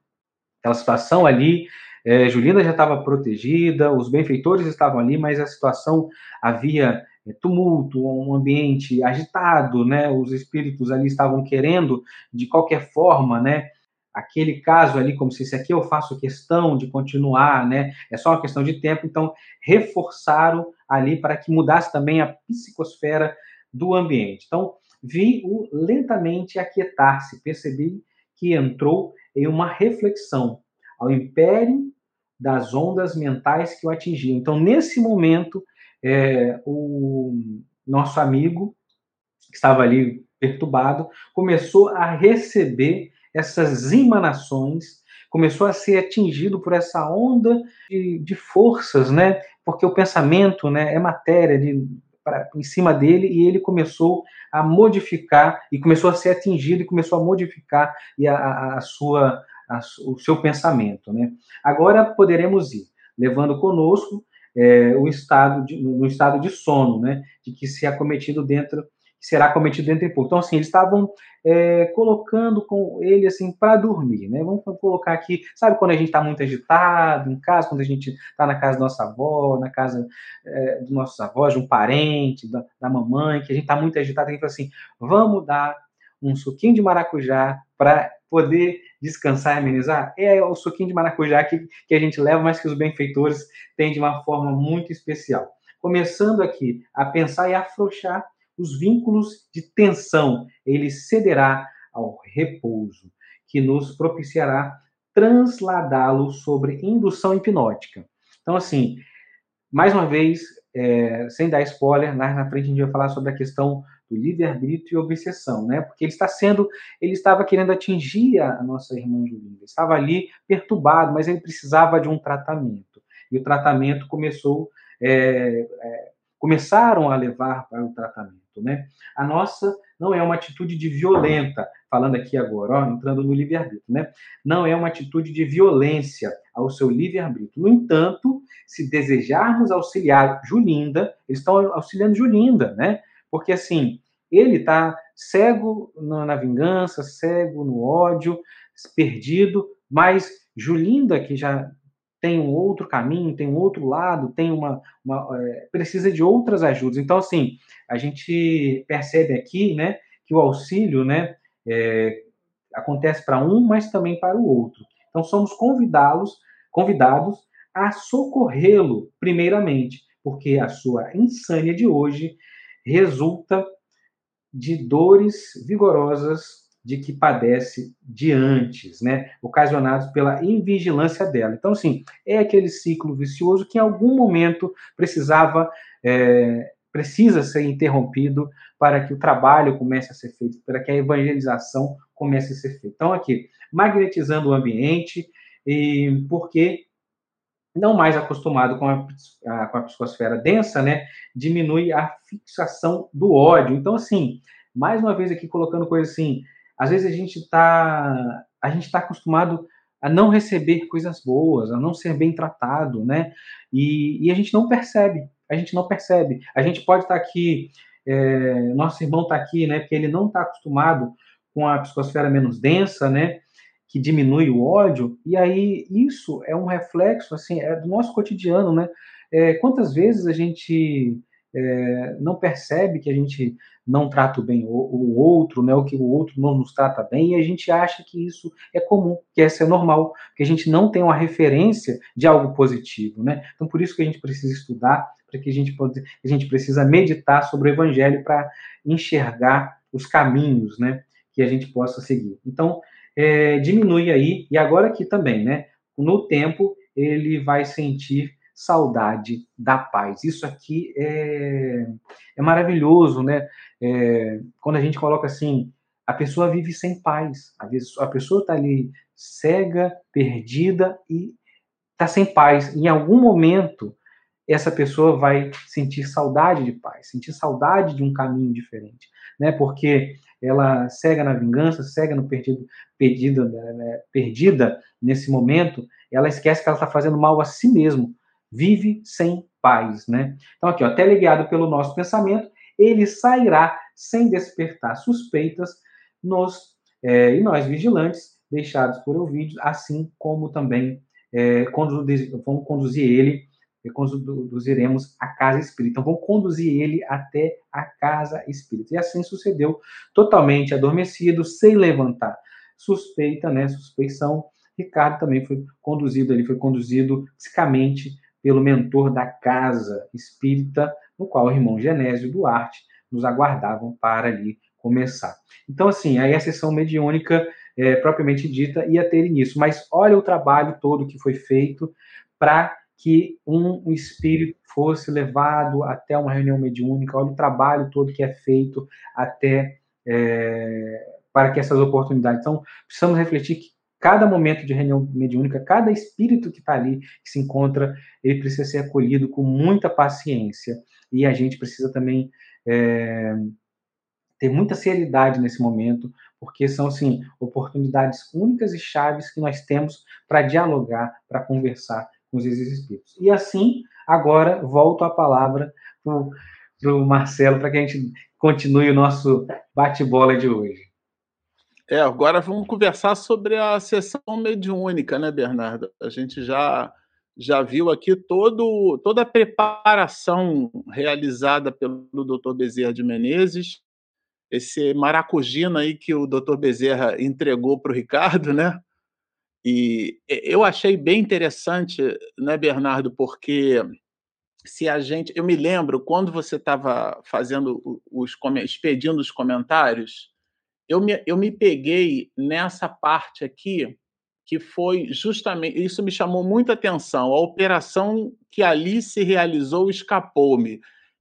C: aquela situação ali, é, Julinda já estava protegida, os benfeitores estavam ali, mas a situação havia é, tumulto, um ambiente agitado, né? Os espíritos ali estavam querendo, de qualquer forma, né? aquele caso ali, como se esse aqui eu faço questão de continuar, né? É só uma questão de tempo, então reforçaram ali para que mudasse também a psicosfera do ambiente. Então, vi-o lentamente aquietar-se, percebi que entrou em uma reflexão ao império das ondas mentais que o atingiam. Então, nesse momento, é, o nosso amigo, que estava ali perturbado, começou a receber essas emanações, começou a ser atingido por essa onda de, de forças, né? Porque o pensamento, né, é matéria pra, em cima dele e ele começou a modificar e começou a ser atingido e começou a modificar e a, a, a sua a, o seu pensamento, né? Agora poderemos ir levando conosco é, o estado de, no estado de sono, né? De que se acometido dentro que será cometido dentro de pouco. Então, assim, eles estavam é, colocando com ele, assim, para dormir, né? Vamos colocar aqui, sabe quando a gente está muito agitado em casa, quando a gente está na casa da nossa avó, na casa é, dos nossos avós, de um parente, da, da mamãe, que a gente está muito agitado, a gente fala assim, vamos dar um suquinho de maracujá para poder descansar e amenizar? É o suquinho de maracujá que, que a gente leva, mas que os benfeitores têm de uma forma muito especial. Começando aqui a pensar e afrouxar os vínculos de tensão, ele cederá ao repouso, que nos propiciará transladá-lo sobre indução hipnótica. Então, assim, mais uma vez, é, sem dar spoiler, na frente a gente vai falar sobre a questão do livre-arbítrio e obsessão, né? Porque ele está sendo, ele estava querendo atingir a nossa irmã Julinda, estava ali perturbado, mas ele precisava de um tratamento. E o tratamento começou, é, é, começaram a levar para o tratamento né? A nossa não é uma atitude de violenta, falando aqui agora, ó, entrando no livre-arbítrio, né? Não é uma atitude de violência ao seu livre-arbítrio. No entanto, se desejarmos auxiliar Julinda, eles estão auxiliando Julinda, né? Porque assim, ele está cego na vingança, cego no ódio, perdido, mas Julinda, que já tem um outro caminho, tem um outro lado, tem uma, uma é, precisa de outras ajudas. Então, assim, a gente percebe aqui, né, que o auxílio, né, é, acontece para um, mas também para o outro. Então, somos convidá-los, convidados a socorrê-lo, primeiramente, porque a sua insânia de hoje resulta de dores vigorosas de que padece de antes, né? Ocasionados pela invigilância dela. Então, assim, é aquele ciclo vicioso que em algum momento precisava, é, precisa ser interrompido para que o trabalho comece a ser feito, para que a evangelização comece a ser feita. Então, aqui, magnetizando o ambiente, e porque não mais acostumado com a, a, com a psicosfera densa, né, diminui a fixação do ódio. Então, assim, mais uma vez aqui colocando coisa assim, Às vezes a gente está a gente está acostumado a não receber coisas boas, a não ser bem tratado, né? E, e a gente não percebe, a gente não percebe. A gente pode estar tá aqui, é, nosso irmão está aqui, né? Porque ele não está acostumado com a psicosfera menos densa, né? Que diminui o ódio. E aí isso é um reflexo, assim, é do nosso cotidiano, né? É, quantas vezes a gente é, não percebe que a gente não trata bem o, o, outro, né, ou que o outro não nos trata bem, e a gente acha que isso é comum, que isso é normal, que a gente não tem uma referência de algo positivo, né? Então por isso que a gente precisa estudar, para que a gente pode, a gente precisa meditar sobre o evangelho para enxergar os caminhos, né, que a gente possa seguir. Então é, diminui aí e agora aqui também, né? No tempo ele vai sentir saudade da paz. Isso aqui é, é maravilhoso, né? É, quando a gente coloca assim, a pessoa vive sem paz. A pessoa está ali cega, perdida e está sem paz. Em algum momento, essa pessoa vai sentir saudade de paz, sentir saudade de um caminho diferente, né? Porque ela cega na vingança, cega no perdido, perdida, né? perdida nesse momento, ela esquece que ela está fazendo mal a si mesmo, vive sem paz, né? Então aqui, ó, teleguiado pelo nosso pensamento, ele sairá sem despertar suspeitas nos é, e nós vigilantes deixados por ouvidos, assim como também é, vão conduzir ele, conduziremos a casa espírita. Então vão conduzir ele até a casa espírita. E assim sucedeu, totalmente adormecido, sem levantar suspeita, né? Suspeição. Ricardo também foi conduzido, ele foi conduzido psicamente pelo mentor da casa espírita, no qual o irmão Genésio Duarte nos aguardavam para ali começar. Então, assim, aí a sessão mediúnica é, propriamente dita ia ter início, mas olha o trabalho todo que foi feito para que um, espírito fosse levado até uma reunião mediúnica, olha o trabalho todo que é feito até é, para que essas oportunidades. Então, precisamos refletir que cada momento de reunião mediúnica, cada espírito que está ali, que se encontra, ele precisa ser acolhido com muita paciência. E a gente precisa também é, ter muita seriedade nesse momento, porque são, assim, oportunidades únicas e chaves que nós temos para dialogar, para conversar com os espíritos. E assim, agora, volto a palavra para o Marcelo, para que a gente continue o nosso bate-bola de hoje.
B: É, agora vamos conversar sobre a sessão mediúnica, né, Bernardo? A gente já já viu aqui todo, toda a preparação realizada pelo Dr. Bezerra de Menezes, esse maracujina aí que o Dr. Bezerra entregou para o Ricardo, né? E eu achei bem interessante, né, Bernardo, porque se a gente, eu me lembro quando você estava fazendo os expedindo os comentários, eu me, eu me peguei nessa parte aqui, que foi justamente. Isso me chamou muita atenção. A operação que ali se realizou escapou-me.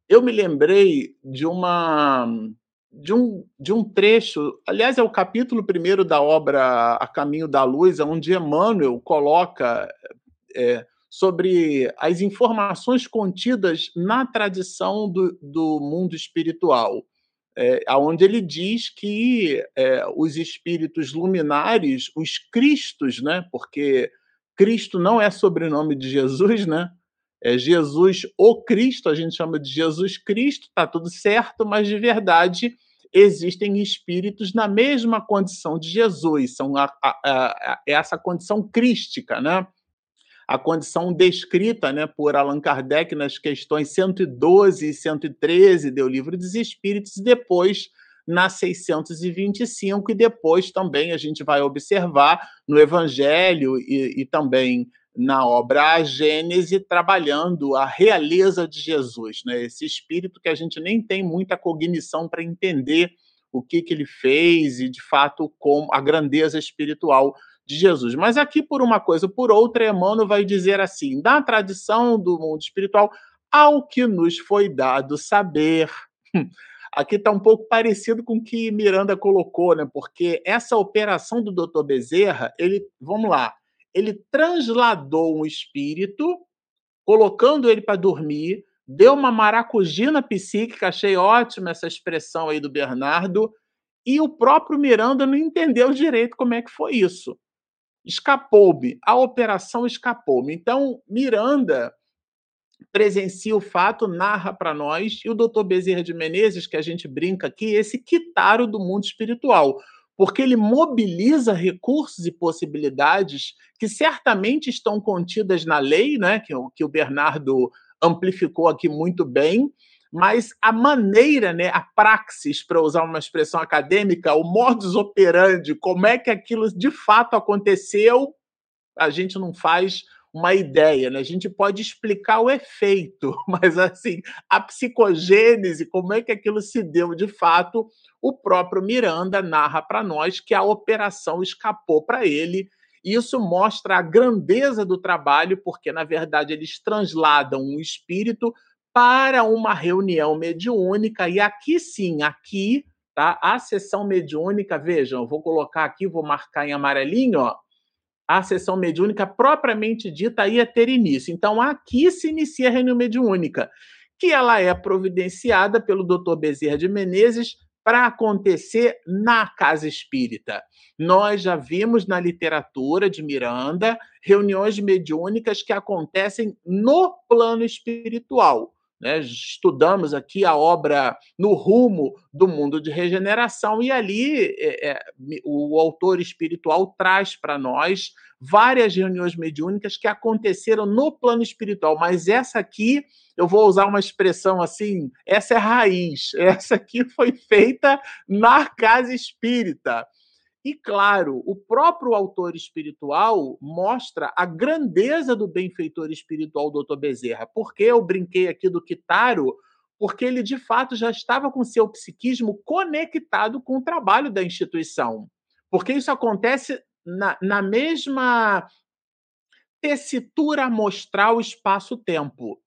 B: Eu me lembrei de uma. De um, de um trecho, aliás, é o capítulo primeiro da obra A Caminho da Luz, onde Emmanuel coloca é, sobre as informações contidas na tradição do, do mundo espiritual é, onde ele diz que é, os espíritos luminares, os Cristos, né? Porque Cristo não é sobrenome de Jesus, né? É Jesus o Cristo, a gente chama de Jesus Cristo, tá tudo certo, mas de verdade existem espíritos na mesma condição de Jesus, são a, a, a, essa condição crística, né? a condição descrita né, por Allan Kardec nas questões 112 e 113 do Livro dos Espíritos, e depois na 625, e depois também a gente vai observar no Evangelho e, e também na obra A Gênese, trabalhando a realeza de Jesus, né? esse espírito que a gente nem tem muita cognição para entender o que, que ele fez e, de fato, com a grandeza espiritual de Jesus. Mas aqui, por uma coisa por outra, Emmanuel vai dizer assim: da tradição do mundo espiritual, ao que nos foi dado saber. Aqui está um pouco parecido com o que Miranda colocou, né? Porque essa operação do Dr. Bezerra, ele, vamos lá, ele transladou um espírito, colocando ele para dormir, deu uma maracujina psíquica, achei ótima essa expressão aí do Bernardo, e o próprio Miranda não entendeu direito como é que foi isso. Escapou-me, a operação escapou-me. Então, Miranda presencia o fato, narra para nós, e o doutor Bezerra de Menezes, que a gente brinca aqui, esse quitaro do mundo espiritual, porque ele mobiliza recursos e possibilidades que certamente estão contidas na lei, né, que, que o Bernardo amplificou aqui muito bem, mas a maneira, né, a praxis, para usar uma expressão acadêmica, o modus operandi, como é que aquilo de fato aconteceu, a gente não faz uma ideia, né? A gente pode explicar o efeito, mas assim, a psicogênese, como é que aquilo se deu de fato, o próprio Miranda narra para nós que a operação escapou para ele. Isso mostra a grandeza do trabalho, porque na verdade eles transladam um espírito para uma reunião mediúnica, e aqui sim, aqui, tá? A sessão mediúnica, vejam, vou colocar aqui, vou marcar em amarelinho, ó. A sessão mediúnica propriamente dita ia ter início. Então, aqui se inicia a reunião mediúnica, que ela é providenciada pelo Dr. Bezerra de Menezes para acontecer na casa espírita. Nós já vimos na literatura de Miranda reuniões mediúnicas que acontecem no plano espiritual. Né? Estudamos aqui a obra No Rumo do Mundo de Regeneração, e ali é, é, o autor espiritual traz para nós várias reuniões mediúnicas que aconteceram no plano espiritual, mas essa aqui, eu vou usar uma expressão assim, essa é raiz, essa aqui foi feita na casa espírita. E, claro, o próprio autor espiritual mostra a grandeza do benfeitor espiritual Dr. Bezerra. Porque eu brinquei aqui do Kitaro? Porque ele, de fato, já estava com seu psiquismo conectado com o trabalho da instituição. Porque isso acontece na, na mesma tessitura amostral espaço-tempo.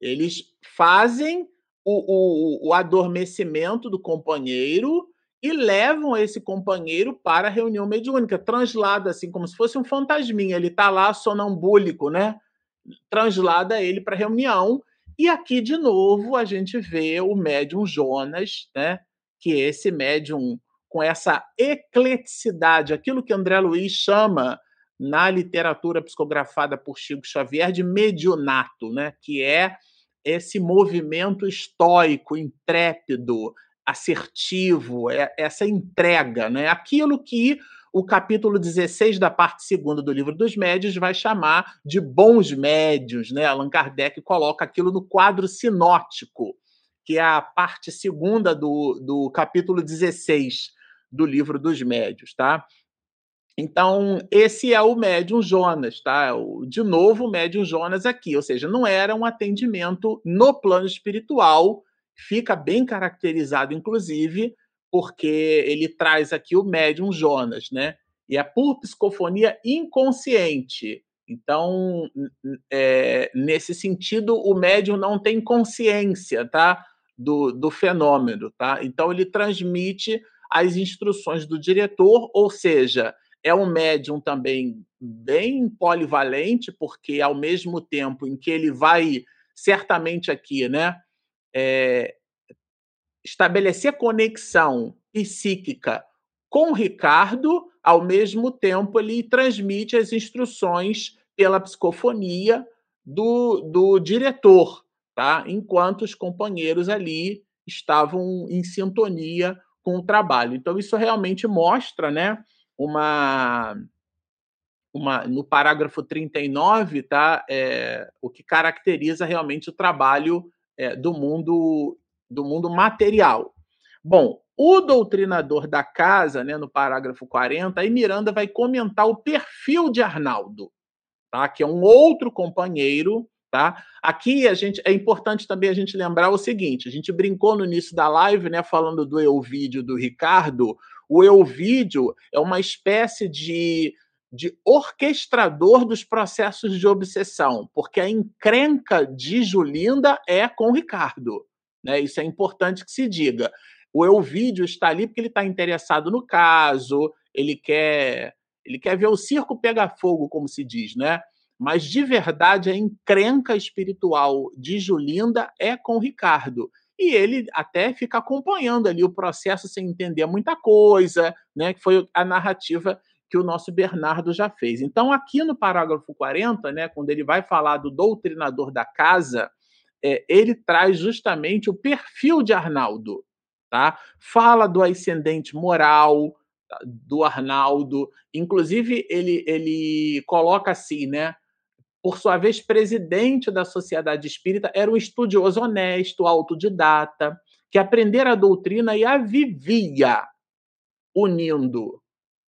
B: Eles fazem o, o, o adormecimento do companheiro e levam esse companheiro para a reunião mediúnica, translada assim como se fosse um fantasminha, ele está lá sonambúlico, né? Translada ele para a reunião. E aqui de novo a gente vê o médium Jonas, né? Que é esse médium com essa ecleticidade, aquilo que André Luiz chama na literatura psicografada por Chico Xavier de medionato, né? Que é esse movimento estoico, intrépido, assertivo, é, essa entrega, né? aquilo que o capítulo 16 da parte segunda do livro dos médios vai chamar de bons médios. Né? Allan Kardec coloca aquilo no quadro sinótico, que é a parte segunda do, do capítulo 16 do livro dos médios. Tá? Então, esse é o médium Jonas, tá? De novo, o médium Jonas aqui, ou seja, não era um atendimento no plano espiritual, fica bem caracterizado, inclusive, porque ele traz aqui o médium Jonas, né? E é por psicofonia inconsciente. Então, é, nesse sentido, o médium não tem consciência, tá? Do, do fenômeno, tá? Então, ele transmite as instruções do diretor, ou seja, é um médium também bem polivalente, porque ao mesmo tempo em que ele vai, certamente aqui, né? É, estabelecer conexão psíquica com o Ricardo, ao mesmo tempo ele transmite as instruções pela psicofonia do, do diretor, tá? enquanto os companheiros ali estavam em sintonia com o trabalho. Então, isso realmente mostra né, uma, uma, no parágrafo 39, tá, é, o que caracteriza realmente o trabalho é, do mundo do mundo material. Bom, o doutrinador da casa, né, no parágrafo 40, aí Miranda vai comentar o perfil de Arnaldo, tá? Que é um outro companheiro, tá? Aqui a gente é importante também a gente lembrar o seguinte, a gente brincou no início da live, né, falando do Elvídio do Ricardo. O Elvídio é uma espécie de de orquestrador dos processos de obsessão, porque a encrenca de Julinda é com Ricardo. Né? Isso é importante que se diga. O Elvídio está ali porque ele está interessado no caso, ele quer, ele quer ver o circo pegar fogo, como se diz, né? Mas de verdade a encrenca espiritual de Julinda é com Ricardo. e ele até fica acompanhando ali o processo sem entender muita coisa, né? Que foi a narrativa que o nosso Bernardo já fez. Então, aqui no parágrafo 40, né, quando ele vai falar do doutrinador da casa, é, ele traz justamente o perfil de Arnaldo. Tá? Fala do ascendente moral tá? do Arnaldo, inclusive ele, ele coloca assim, né? Por sua vez, presidente da Sociedade Espírita, era um estudioso honesto, autodidata, que aprendera a doutrina e a vivia, unindo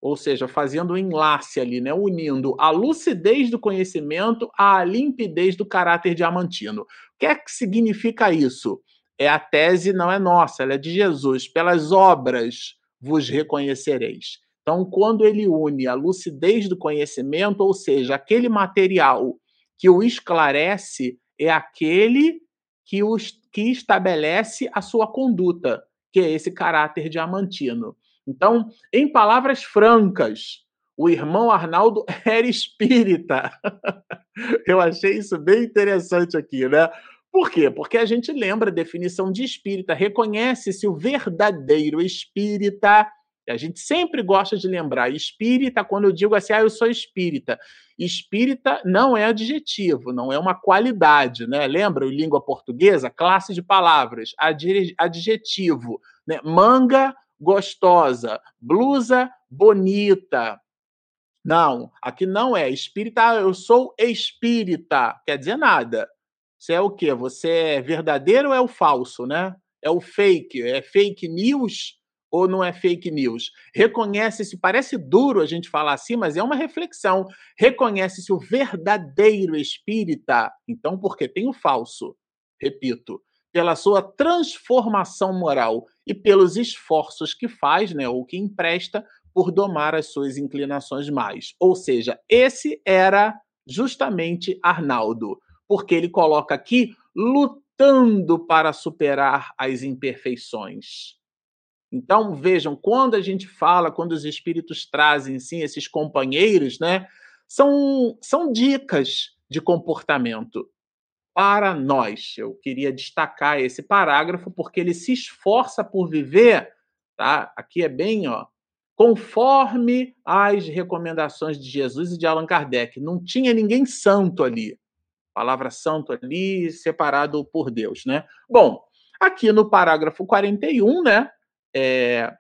B: ou seja, fazendo um enlace ali, né, unindo a lucidez do conhecimento à limpidez do caráter diamantino. O que é que significa isso? É a tese não é nossa, ela é de Jesus. Pelas obras vos reconhecereis. Então, quando ele une a lucidez do conhecimento, ou seja, aquele material que o esclarece, é aquele que, os, que estabelece a sua conduta, que é esse caráter diamantino. Então, em palavras francas, o irmão Arnaldo era espírita. Eu achei isso bem interessante aqui, né? Por quê? Porque a gente lembra a definição de espírita, reconhece-se o verdadeiro espírita. A gente sempre gosta de lembrar espírita quando eu digo assim, ah, eu sou espírita. Espírita não é adjetivo, não é uma qualidade, né? Lembra língua portuguesa? Classe de palavras, adjetivo, né? Manga gostosa, blusa bonita. Não, aqui não é espírita, ah, eu sou espírita, quer dizer nada. Você é o quê? Você é verdadeiro ou é o falso, né? É o fake, é fake news ou não é fake news? Reconhece-se, parece duro a gente falar assim, mas é uma reflexão. Reconhece-se o verdadeiro espírita, então porque tem o falso. Repito, pela sua transformação moral e pelos esforços que faz, né, ou que empresta por domar as suas inclinações mais. Ou seja, esse era justamente Arnaldo, porque ele coloca aqui lutando para superar as imperfeições. Então, vejam, quando a gente fala, quando os espíritos trazem sim esses companheiros, né, são, são dicas de comportamento para nós. Eu queria destacar esse parágrafo porque ele se esforça por viver, tá? Aqui é bem, ó, conforme as recomendações de Jesus e de Allan Kardec. Não tinha ninguém santo ali. palavra santo ali separado por Deus, né? Bom, aqui no parágrafo 41, né, é,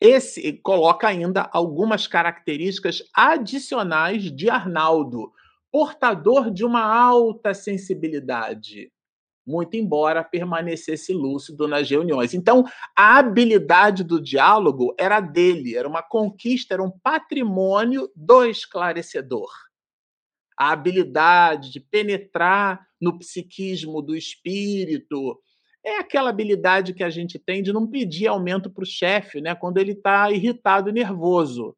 B: esse coloca ainda algumas características adicionais de Arnaldo portador de uma alta sensibilidade, muito embora permanecesse lúcido nas reuniões. Então, a habilidade do diálogo era dele, era uma conquista, era um patrimônio do esclarecedor. A habilidade de penetrar no psiquismo do espírito, é aquela habilidade que a gente tem de não pedir aumento para o chefe, né, quando ele está irritado e nervoso,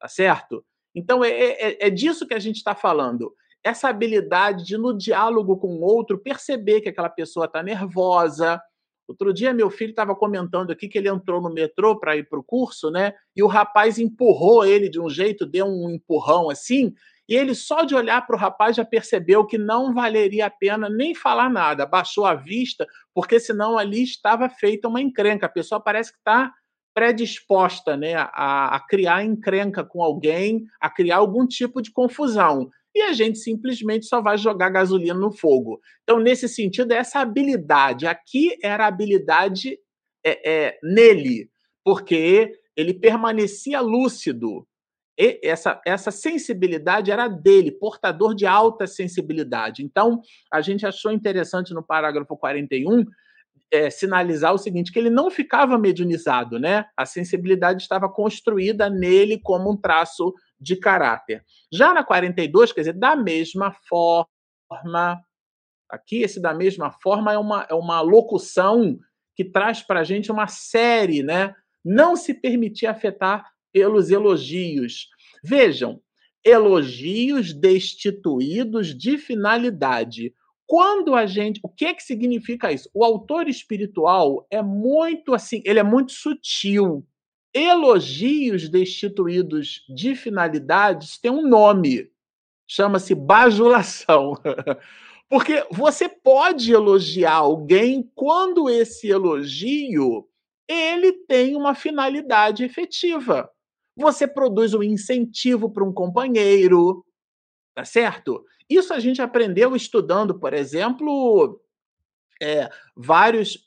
B: tá certo? Então, é, é, é disso que a gente está falando. Essa habilidade de, no diálogo com o outro, perceber que aquela pessoa está nervosa. Outro dia, meu filho estava comentando aqui que ele entrou no metrô para ir para o curso, né? E o rapaz empurrou ele de um jeito, deu um empurrão assim, e ele só de olhar para o rapaz já percebeu que não valeria a pena nem falar nada, baixou a vista, porque senão ali estava feita uma encrenca. A pessoa parece que está predisposta né, a, a criar encrenca com alguém, a criar algum tipo de confusão e a gente simplesmente só vai jogar gasolina no fogo. Então, nesse sentido, essa habilidade aqui era a habilidade é, é, nele, porque ele permanecia lúcido. E essa, essa sensibilidade era dele, portador de alta sensibilidade. Então, a gente achou interessante no parágrafo 41 é, sinalizar o seguinte: que ele não ficava mediunizado, né? A sensibilidade estava construída nele como um traço de caráter. Já na 42, quer dizer, da mesma forma, aqui esse da mesma forma é uma, é uma locução que traz para a gente uma série, né? Não se permitir afetar pelos elogios. Vejam, elogios destituídos de finalidade quando a gente, o que é que significa isso? O autor espiritual é muito assim, ele é muito sutil. Elogios destituídos de finalidades têm um nome, chama-se bajulação. Porque você pode elogiar alguém quando esse elogio ele tem uma finalidade efetiva. Você produz um incentivo para um companheiro, tá certo? Isso a gente aprendeu estudando, por exemplo, é, vários,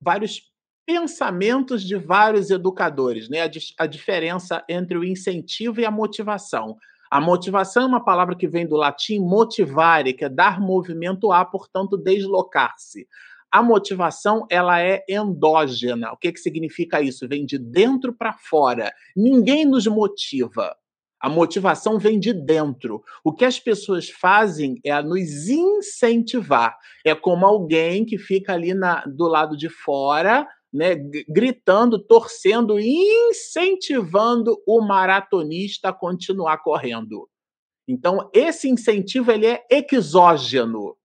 B: vários pensamentos de vários educadores, né? A, a diferença entre o incentivo e a motivação. A motivação é uma palavra que vem do latim motivare, que é dar movimento a, portanto, deslocar-se. A motivação ela é endógena. O que, que significa isso? Vem de dentro para fora. Ninguém nos motiva. A motivação vem de dentro. O que as pessoas fazem é nos incentivar. É como alguém que fica ali na, do lado de fora, né, gritando, torcendo, incentivando o maratonista a continuar correndo. Então, esse incentivo ele é exógeno.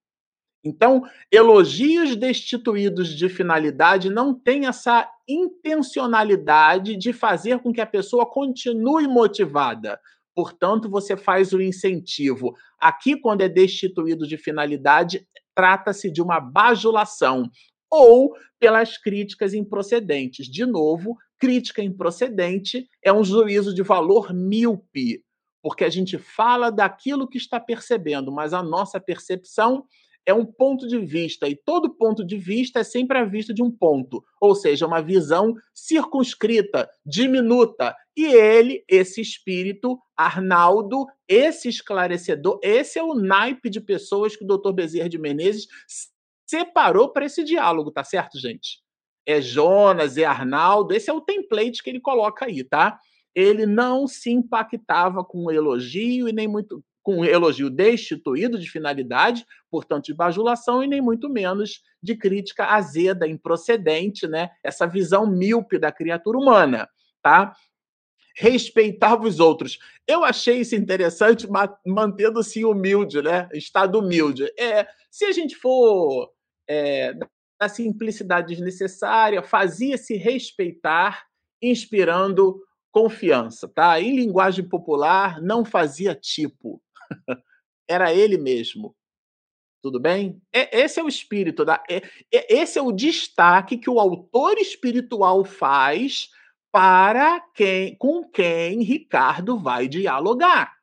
B: Então, elogios destituídos de finalidade não têm essa intencionalidade de fazer com que a pessoa continue motivada. Portanto, você faz o incentivo. Aqui, quando é destituído de finalidade, trata-se de uma bajulação ou pelas críticas improcedentes. De novo, crítica improcedente é um juízo de valor míope, porque a gente fala daquilo que está percebendo, mas a nossa percepção é um ponto de vista, e todo ponto de vista é sempre a vista de um ponto, ou seja, uma visão circunscrita, diminuta. E ele, esse espírito, Arnaldo, esse esclarecedor, esse é o naipe de pessoas que o Dr. Bezerra de Menezes separou para esse diálogo, tá certo, gente? É Jonas, é Arnaldo, esse é o template que ele coloca aí, tá? Ele não se impactava com elogio e nem muito com um elogio destituído de finalidade, portanto, de bajulação, e nem muito menos de crítica azeda, improcedente, né? Essa visão míope da criatura humana, tá? Respeitava os outros. Eu achei isso interessante, mantendo-se humilde, né? Estado humilde. É, se a gente for é, da simplicidade desnecessária, fazia-se respeitar, inspirando confiança, tá? Em linguagem popular, não fazia tipo. Era ele mesmo. Tudo bem? É, esse é o espírito da. É, é, esse é o destaque que o autor espiritual faz para quem, com quem Ricardo vai dialogar.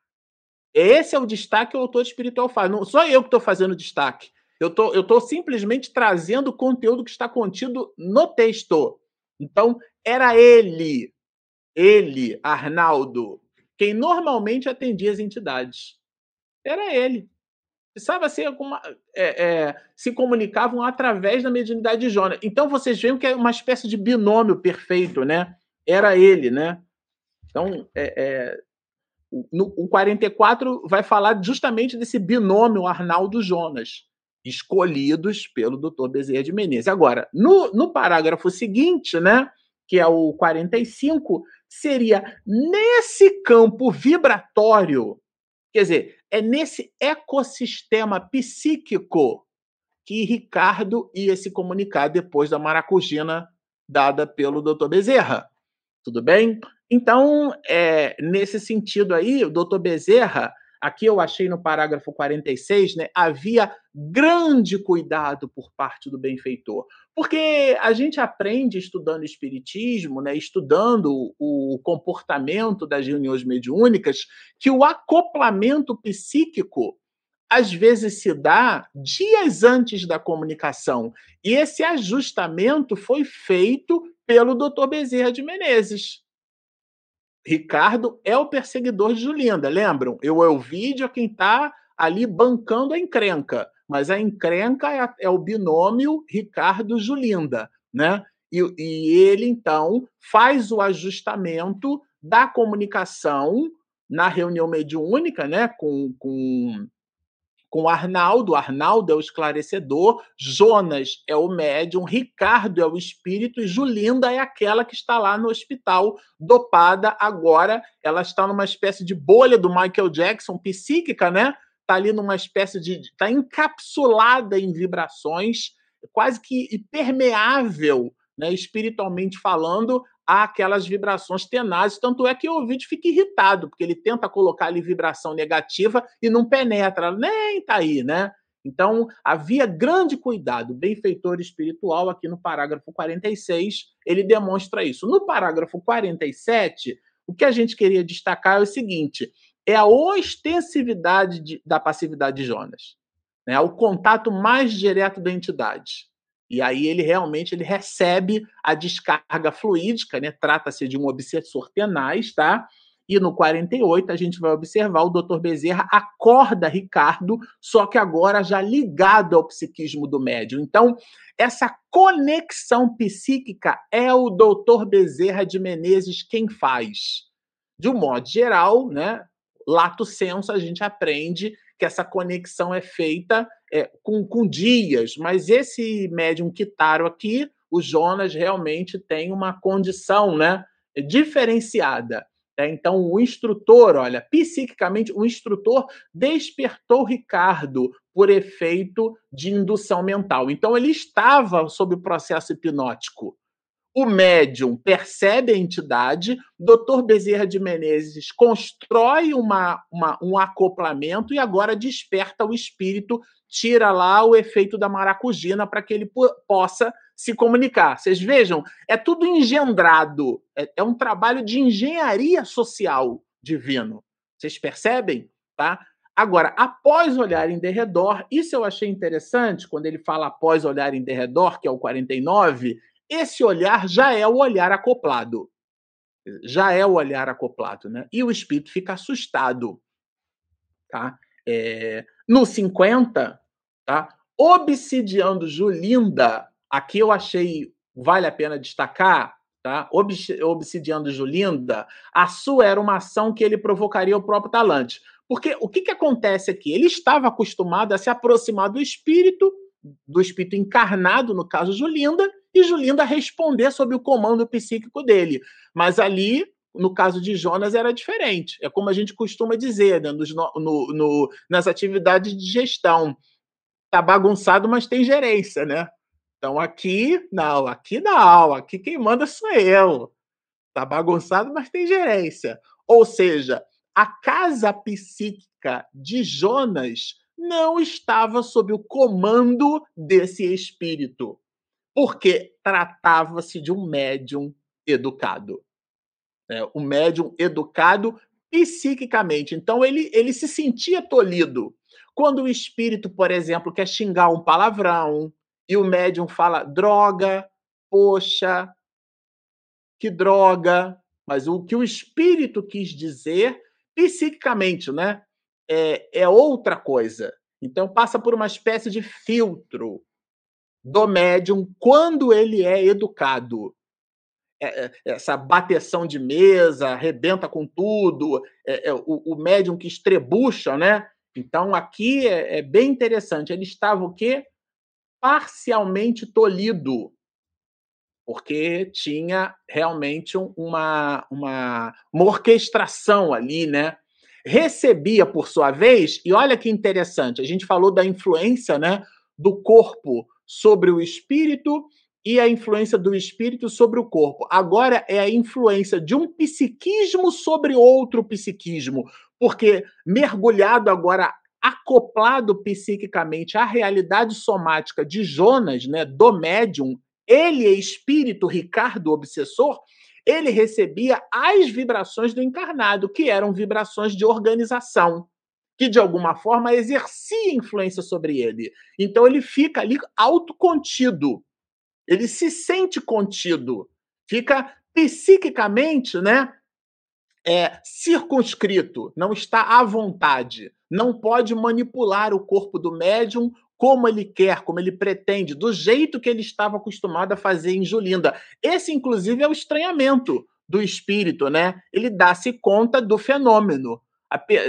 B: Esse é o destaque que o autor espiritual faz. Não sou eu que estou fazendo destaque. Eu tô, estou simplesmente trazendo o conteúdo que está contido no texto. Então, era ele, ele, Arnaldo, quem normalmente atendia as entidades. Era ele. Precisava ser alguma, é, é, se comunicavam através da mediunidade de Jonas. Então vocês veem que é uma espécie de binômio perfeito, né? Era ele, né? Então, é, é no, o 44 vai falar justamente desse binômio Arnaldo Jonas, escolhidos pelo doutor Bezerra de Menezes. Agora, no, no parágrafo seguinte, né, que é o 45, seria nesse campo vibratório Quer dizer, é nesse ecossistema psíquico que Ricardo ia se comunicar depois da maracujina dada pelo Dr. Bezerra. Tudo bem? Então, é, nesse sentido aí, o Dr. Bezerra Aqui eu achei no parágrafo 46, né, havia grande cuidado por parte do benfeitor. Porque a gente aprende estudando espiritismo, né, estudando o comportamento das reuniões mediúnicas, que o acoplamento psíquico às vezes se dá dias antes da comunicação. E esse ajustamento foi feito pelo Dr. Bezerra de Menezes. Ricardo é o perseguidor de Julinda, lembram? Eu é o vídeo quem está ali bancando a encrenca, mas a encrenca é, é o binômio Ricardo-Julinda, né? E, e ele, então, faz o ajustamento da comunicação na reunião mediúnica, né, com, com com Arnaldo. Arnaldo é o esclarecedor, Jonas é o médium, Ricardo é o espírito e Julinda é aquela que está lá no hospital dopada. Agora ela está numa espécie de bolha do Michael Jackson, psíquica, né? Está ali numa espécie de. está encapsulada em vibrações, quase que permeável, né, espiritualmente falando, há aquelas vibrações tenazes. Tanto é que o ouvinte fica irritado, porque ele tenta colocar ali vibração negativa e não penetra, nem tá aí, né? Então, havia grande cuidado. Benfeitor espiritual, aqui no parágrafo 46, ele demonstra isso. No parágrafo 47, o que a gente queria destacar é o seguinte: é a ostensividade de, da passividade de Jonas, né? o contato mais direto da entidade. E aí ele realmente ele recebe a descarga fluídica, né? Trata-se de um obsessor tenaz, tá? E no 48 a gente vai observar o Dr. Bezerra acorda Ricardo, só que agora já ligado ao psiquismo do médium. Então, essa conexão psíquica é o Dr. Bezerra de Menezes quem faz. De um modo geral, né? Lato senso, a gente aprende que essa conexão é feita é, com, com dias, mas esse médium Kitaro aqui, o Jonas, realmente tem uma condição né, diferenciada. É, então, o instrutor, olha, psiquicamente, o instrutor despertou Ricardo por efeito de indução mental. Então, ele estava sob o processo hipnótico. O médium percebe a entidade, Dr. Bezerra de Menezes constrói uma, uma, um acoplamento e agora desperta o espírito, tira lá o efeito da maracujina para que ele possa se comunicar. Vocês vejam, é tudo engendrado, é, é um trabalho de engenharia social divino. Vocês percebem? Tá? Agora, após olhar em derredor, isso eu achei interessante, quando ele fala após olhar em derredor, que é o 49, esse olhar já é o olhar acoplado. Já é o olhar acoplado, né? E o espírito fica assustado. Tá? É, no 50, tá? Obsidiando Julinda Aqui eu achei, vale a pena destacar, tá? Obsidiando Julinda, a sua era uma ação que ele provocaria o próprio Talante. Porque o que, que acontece aqui? Ele estava acostumado a se aproximar do espírito, do espírito encarnado, no caso Julinda, e Julinda responder sob o comando psíquico dele. Mas ali, no caso de Jonas, era diferente. É como a gente costuma dizer né? Nos, no, no, nas atividades de gestão. Tá bagunçado, mas tem gerência, né? Então aqui, não, aqui não, aqui quem manda sou eu. Tá bagunçado, mas tem gerência. Ou seja, a casa psíquica de Jonas não estava sob o comando desse espírito, porque tratava-se de um médium educado. É, um médium educado psiquicamente. Então ele, ele se sentia tolhido. Quando o espírito, por exemplo, quer xingar um palavrão, e o médium fala droga, poxa, que droga. Mas o que o espírito quis dizer psiquicamente, né? É, é outra coisa. Então passa por uma espécie de filtro do médium quando ele é educado. É, é, essa bateção de mesa, arrebenta com tudo, é, o, médium que estrebucha, né? Então aqui é, é, bem interessante. Ele estava o quê? parcialmente tolhido, porque tinha realmente uma, uma, uma orquestração ali, né? Recebia, por sua vez, e olha que interessante, a gente falou da influência né, do corpo sobre o espírito e a influência do espírito sobre o corpo. Agora é a influência de um psiquismo sobre outro psiquismo, porque mergulhado agora acoplado psiquicamente à realidade somática de Jonas, né, do médium, ele é espírito, Ricardo, obsessor, ele recebia as vibrações do encarnado, que eram vibrações de organização, que de alguma forma exercia influência sobre ele. Então ele fica ali autocontido. Ele se sente contido, fica psiquicamente, né, é circunscrito, não está à vontade não pode manipular o corpo do médium como ele quer, como ele pretende, do jeito que ele estava acostumado a fazer em Julinda. Esse, inclusive, é o estranhamento do espírito, né? Ele dá-se conta do fenômeno,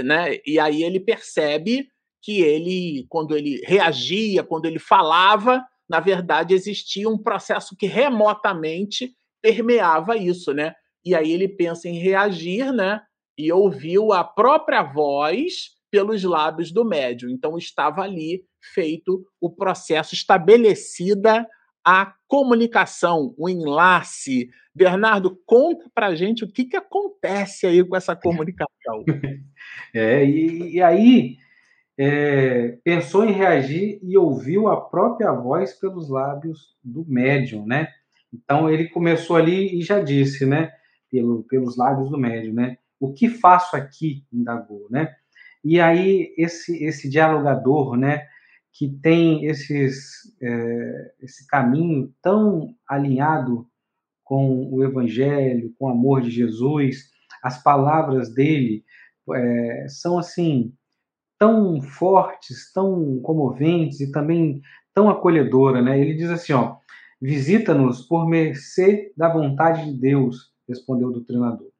B: né? E aí ele percebe que ele, quando ele reagia, quando ele falava, na verdade existia um processo que remotamente permeava isso, né? E aí ele pensa em reagir, né? E ouviu a própria voz pelos lábios do médium. Então estava ali feito o processo, estabelecida a comunicação, o enlace. Bernardo, conta para gente o que, que acontece aí com essa comunicação.
C: É, e, e aí é, pensou em reagir e ouviu a própria voz pelos lábios do médium, né? Então ele começou ali e já disse, né? Pelo, pelos lábios do médium, né? O que faço aqui? indagou, né? E aí esse esse dialogador, né? Que tem esses é, esse caminho tão alinhado com o Evangelho, com o amor de Jesus, as palavras dele é, são assim tão fortes, tão comoventes e também tão acolhedora, né? Ele diz assim, ó, visita-nos por mercê da vontade de Deus, respondeu o doutrinador.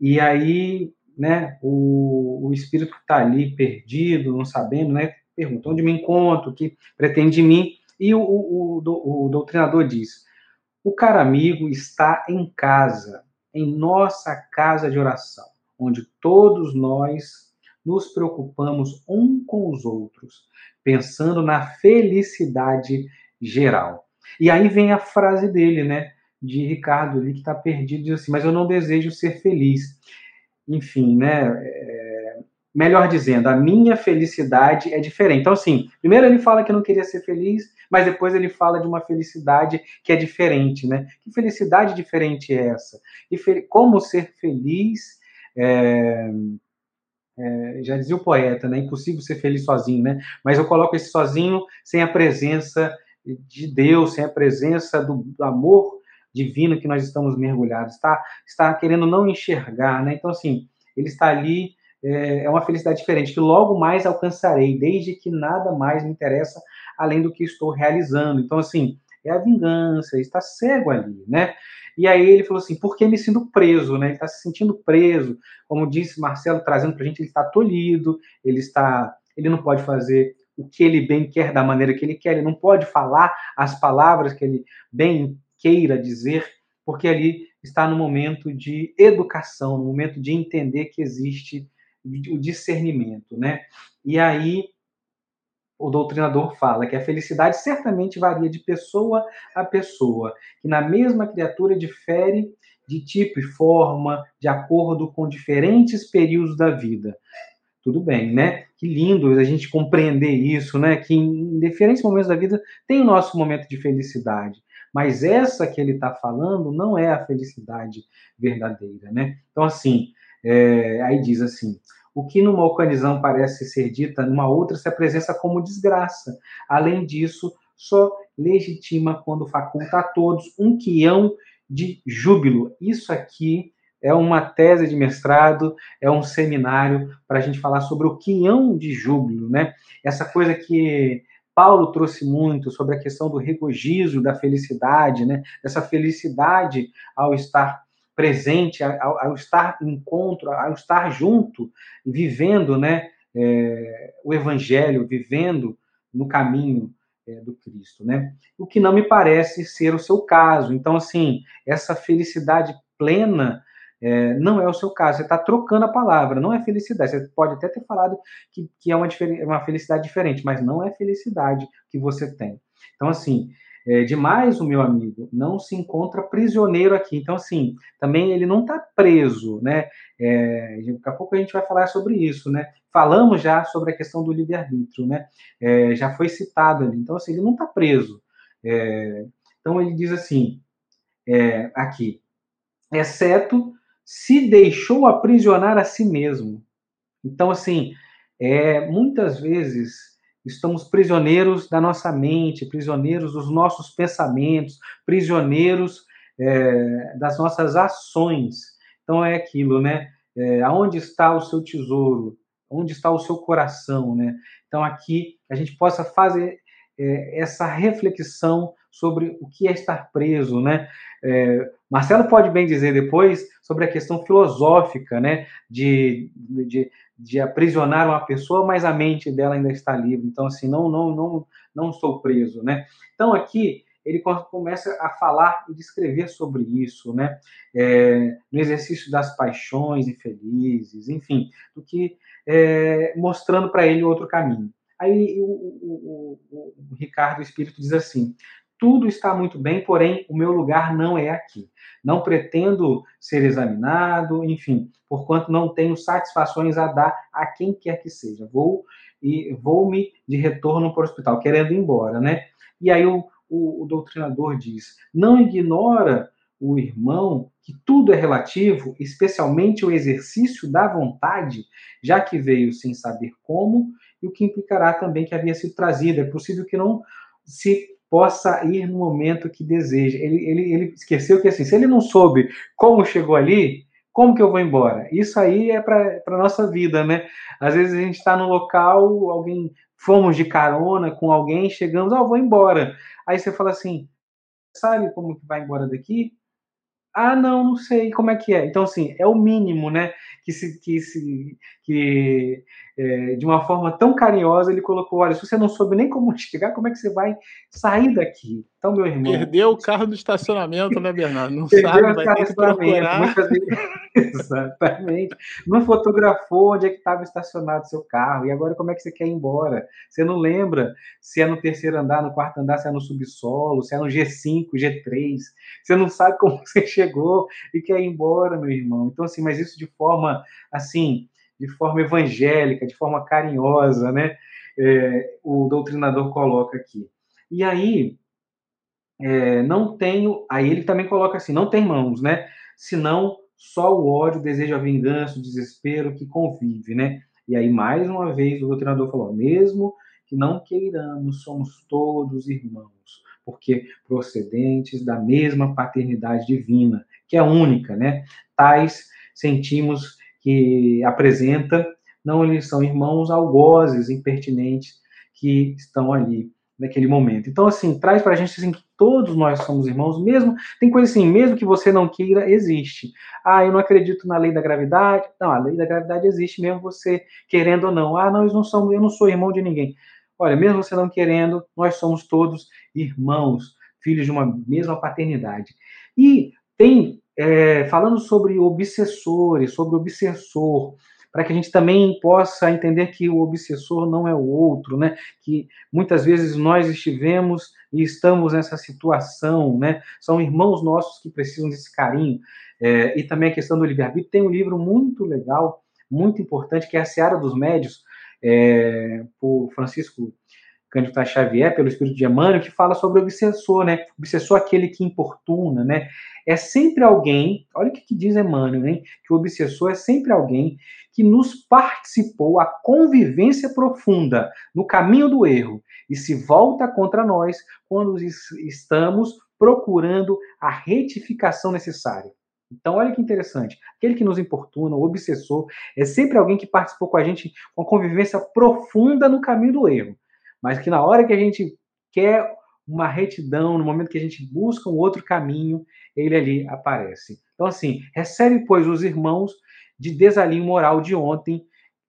C: E aí, né, o, o espírito está ali perdido, não sabendo, né? Pergunta onde me encontro, o que pretende de mim, e o, o, o, o doutrinador diz: o caro amigo está em casa, em nossa casa de oração, onde todos nós nos preocupamos um com os outros, pensando na felicidade geral. E aí vem a frase dele, né? De Ricardo ali, que está perdido, diz assim: Mas eu não desejo ser feliz. Enfim, né? É, melhor dizendo, a minha felicidade é diferente. Então, assim, primeiro ele fala que não queria ser feliz, mas depois ele fala de uma felicidade que é diferente, né? Que felicidade diferente é essa? E como ser feliz. É é, já dizia o poeta, né? Impossível ser feliz sozinho, né? Mas eu coloco esse sozinho sem a presença de Deus, sem a presença do, do amor divino que nós estamos mergulhados. Está, está querendo não enxergar, né? Então, assim, ele está ali, é, é uma felicidade diferente, que logo mais alcançarei, desde que nada mais me interessa além do que estou realizando. Então, assim, é a vingança, está cego ali, né? E aí ele falou assim, por que me sinto preso, né? Ele está se sentindo preso, como disse Marcelo, trazendo para a gente, ele está tolhido, ele está, ele não pode fazer o que ele bem quer da maneira que ele quer, ele não pode falar as palavras que ele bem queira dizer, porque ali está no momento de educação, no momento de entender que existe o discernimento, né? E aí o doutrinador fala que a felicidade certamente varia de pessoa a pessoa, que na mesma criatura difere de tipo e forma, de acordo com diferentes períodos da vida. Tudo bem, né? Que lindo a gente compreender isso, né? Que em diferentes momentos da vida tem o nosso momento de felicidade. Mas essa que ele está falando não é a felicidade verdadeira, né? Então, assim, é, aí diz assim: o que numa ocasião parece ser dita, numa outra se apresenta como desgraça. Além disso, só legitima quando faculta a todos um quião de júbilo. Isso aqui é uma tese de mestrado, é um seminário para a gente falar sobre o quião de júbilo, né? Essa coisa que Paulo trouxe muito sobre a questão do regozijo, da felicidade, né? Essa felicidade ao estar presente, ao, ao, estar encontro, ao estar junto, vivendo né, é, o Evangelho, vivendo no caminho é, do Cristo, né? O que não me parece ser o seu caso. Então, assim, essa felicidade plena é, não é o seu caso. Você está trocando a palavra, não é felicidade. Você pode até ter falado que, que é uma, uma felicidade diferente, mas não é felicidade que você tem. Então, assim, é, demais o meu amigo não se encontra prisioneiro aqui. Então, assim, também ele não está preso, né? É, daqui a pouco a gente vai falar sobre isso, né? Falamos já sobre a questão do livre-arbítrio, né? É, já foi citado ali. Então, assim, ele não está preso. É, então, ele diz assim, é, aqui, exceto se deixou aprisionar a si mesmo. Então, assim, é, muitas vezes Estamos prisioneiros da nossa mente, prisioneiros dos nossos pensamentos, prisioneiros é, das nossas ações. Então é aquilo, né? É, aonde está o seu tesouro? Onde está o seu coração, né? Então aqui a gente possa fazer é, essa reflexão sobre o que é estar preso, né? É, Marcelo pode bem dizer depois sobre a questão filosófica, né? De, de, de aprisionar uma pessoa, mas a mente dela ainda está livre. Então, assim, não, não, não, não estou preso, né? Então, aqui ele começa a falar e descrever sobre isso, né? É, no exercício das paixões infelizes, enfim, do que é, mostrando para ele outro caminho. Aí o, o, o, o Ricardo o Espírito diz assim: tudo está muito bem, porém o meu lugar não é aqui. Não pretendo ser examinado, enfim, porquanto não tenho satisfações a dar a quem quer que seja. Vou e vou-me de retorno para o hospital, querendo ir embora, né? E aí o, o, o doutrinador diz: não ignora o irmão que tudo é relativo, especialmente o exercício da vontade, já que veio sem saber como, e o que implicará também que havia sido trazido. É possível que não se possa ir no momento que deseja. Ele, ele, ele esqueceu que, assim, se ele não soube como chegou ali, como que eu vou embora? Isso aí é para a nossa vida, né? Às vezes a gente está no local, alguém fomos de carona com alguém, chegamos, ah, vou embora. Aí você fala assim, sabe como que vai embora daqui? Ah, não, não sei como é que é. Então, assim, é o mínimo, né? Que se, que se, que é, de uma forma tão carinhosa ele colocou: olha, se você não soube nem como chegar, como é que você vai sair daqui? Então, meu irmão.
B: Perdeu o carro do estacionamento, né, Bernardo? Não sabe, vai ter que procurar.
C: Vezes... Exatamente. Não fotografou onde é que estava estacionado seu carro. E agora, como é que você quer ir embora? Você não lembra se é no terceiro andar, no quarto andar, se é no subsolo, se é no G5, G3. Você não sabe como você chegou e quer ir embora, meu irmão. Então, assim, mas isso de forma, assim, de forma evangélica, de forma carinhosa, né? É, o doutrinador coloca aqui. E aí, é, não tenho. Aí ele também coloca assim: não tem mãos, né? Senão só o ódio, o desejo, a vingança, o desespero que convive, né? E aí, mais uma vez, o doutrinador falou: mesmo que não queiramos, somos todos irmãos, porque procedentes da mesma paternidade divina, que é única, né? Tais sentimos que apresenta, não eles são irmãos algozes, impertinentes, que estão ali naquele momento. Então, assim, traz para a gente assim, que todos nós somos irmãos, mesmo, tem coisa assim, mesmo que você não queira, existe. Ah, eu não acredito na lei da gravidade. Não, a lei da gravidade existe, mesmo você querendo ou não. Ah, nós não somos, eu não sou irmão de ninguém. Olha, mesmo você não querendo, nós somos todos irmãos, filhos de uma mesma paternidade. E tem é, falando sobre obsessores, sobre obsessor, para que a gente também possa entender que o obsessor não é o outro, né? Que muitas vezes nós estivemos e estamos nessa situação, né? São irmãos nossos que precisam desse carinho. É, e também a questão do livre-arbítrio. Tem um livro muito legal, muito importante, que é A Seara dos Médios, é, por Francisco Cândido Xavier, pelo espírito de Emmanuel, que fala sobre o obsessor, né? O obsessor é aquele que importuna, né? É sempre alguém, olha o que, que diz Emmanuel, hein? Que o obsessor é sempre alguém que nos participou a convivência profunda no caminho do erro e se volta contra nós quando estamos procurando a retificação necessária. Então, olha que interessante. Aquele que nos importuna, o obsessor, é sempre alguém que participou com a gente com convivência profunda no caminho do erro mas que na hora que a gente quer uma retidão, no momento que a gente busca um outro caminho, ele ali aparece. Então, assim, recebe, pois, os irmãos de desalinho moral de ontem,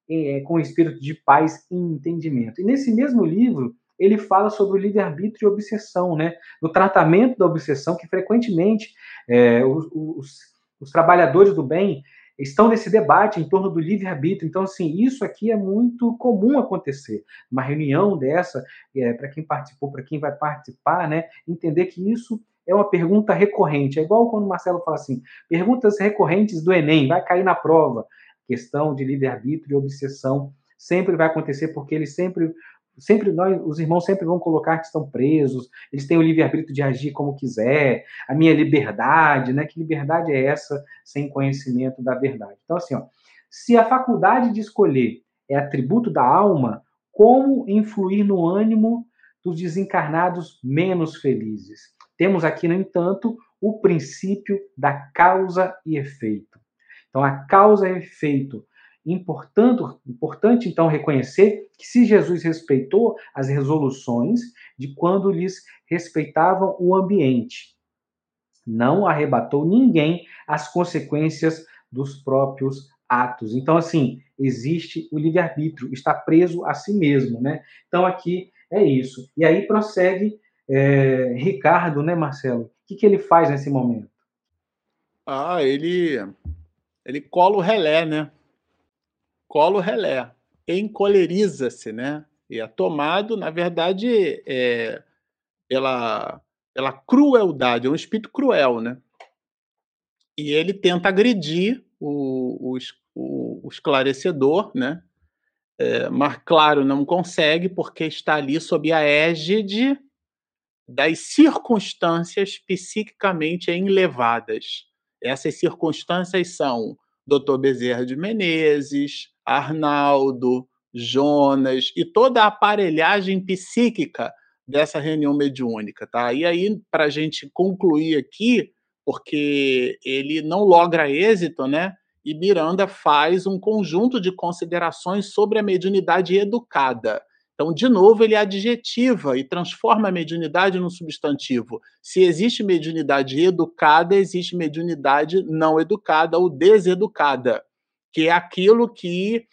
C: é, com espírito de paz e entendimento. E nesse mesmo livro, ele fala sobre o livre-arbítrio e obsessão, né? No tratamento da obsessão, que frequentemente é, os, os, os trabalhadores do bem estão nesse debate em torno do livre-arbítrio. Então, assim, isso aqui é muito comum acontecer. Uma reunião dessa, é, para quem participou, para quem vai participar, né, entender que isso é uma pergunta recorrente. É igual quando o Marcelo fala assim: perguntas recorrentes do Enem, vai cair na prova. Questão de livre-arbítrio e obsessão sempre vai acontecer, porque ele sempre sempre nós, os irmãos sempre vão colocar que estão presos, eles têm o livre-arbítrio de agir como quiser, a minha liberdade, né? Que liberdade é essa sem conhecimento da verdade? Então, assim, ó, se a faculdade de escolher é atributo da alma, como influir no ânimo dos desencarnados menos felizes? Temos aqui, no entanto, o princípio da causa e efeito. Então, a causa e efeito Importante, importante, então, reconhecer que se Jesus respeitou as resoluções de quando lhes respeitavam o ambiente, não arrebatou ninguém as consequências dos próprios atos. Então, assim, existe o livre-arbítrio, está preso a si mesmo, né? Então, aqui é isso. E aí prossegue é, Ricardo, né, Marcelo? O que, que ele faz nesse momento?
B: Ah, ele, ele cola o relé, né? Colo relé, encoleriza-se, né? E é tomado, na verdade, é, pela, pela crueldade, é um espírito cruel, né? E ele tenta agredir o, o, o esclarecedor, né? É, mas, claro, não consegue, porque está ali sob a égide das circunstâncias psiquicamente enlevadas. Essas circunstâncias são Dr. Bezerra de Menezes, Arnaldo, Jonas e toda a aparelhagem psíquica dessa reunião mediúnica, tá? E aí, para a gente concluir aqui, porque ele não logra êxito, né? E Miranda faz um conjunto de considerações sobre a mediunidade educada. Então, de novo, ele adjetiva e transforma a mediunidade num substantivo. Se existe mediunidade educada, existe mediunidade não educada ou deseducada, que é aquilo que,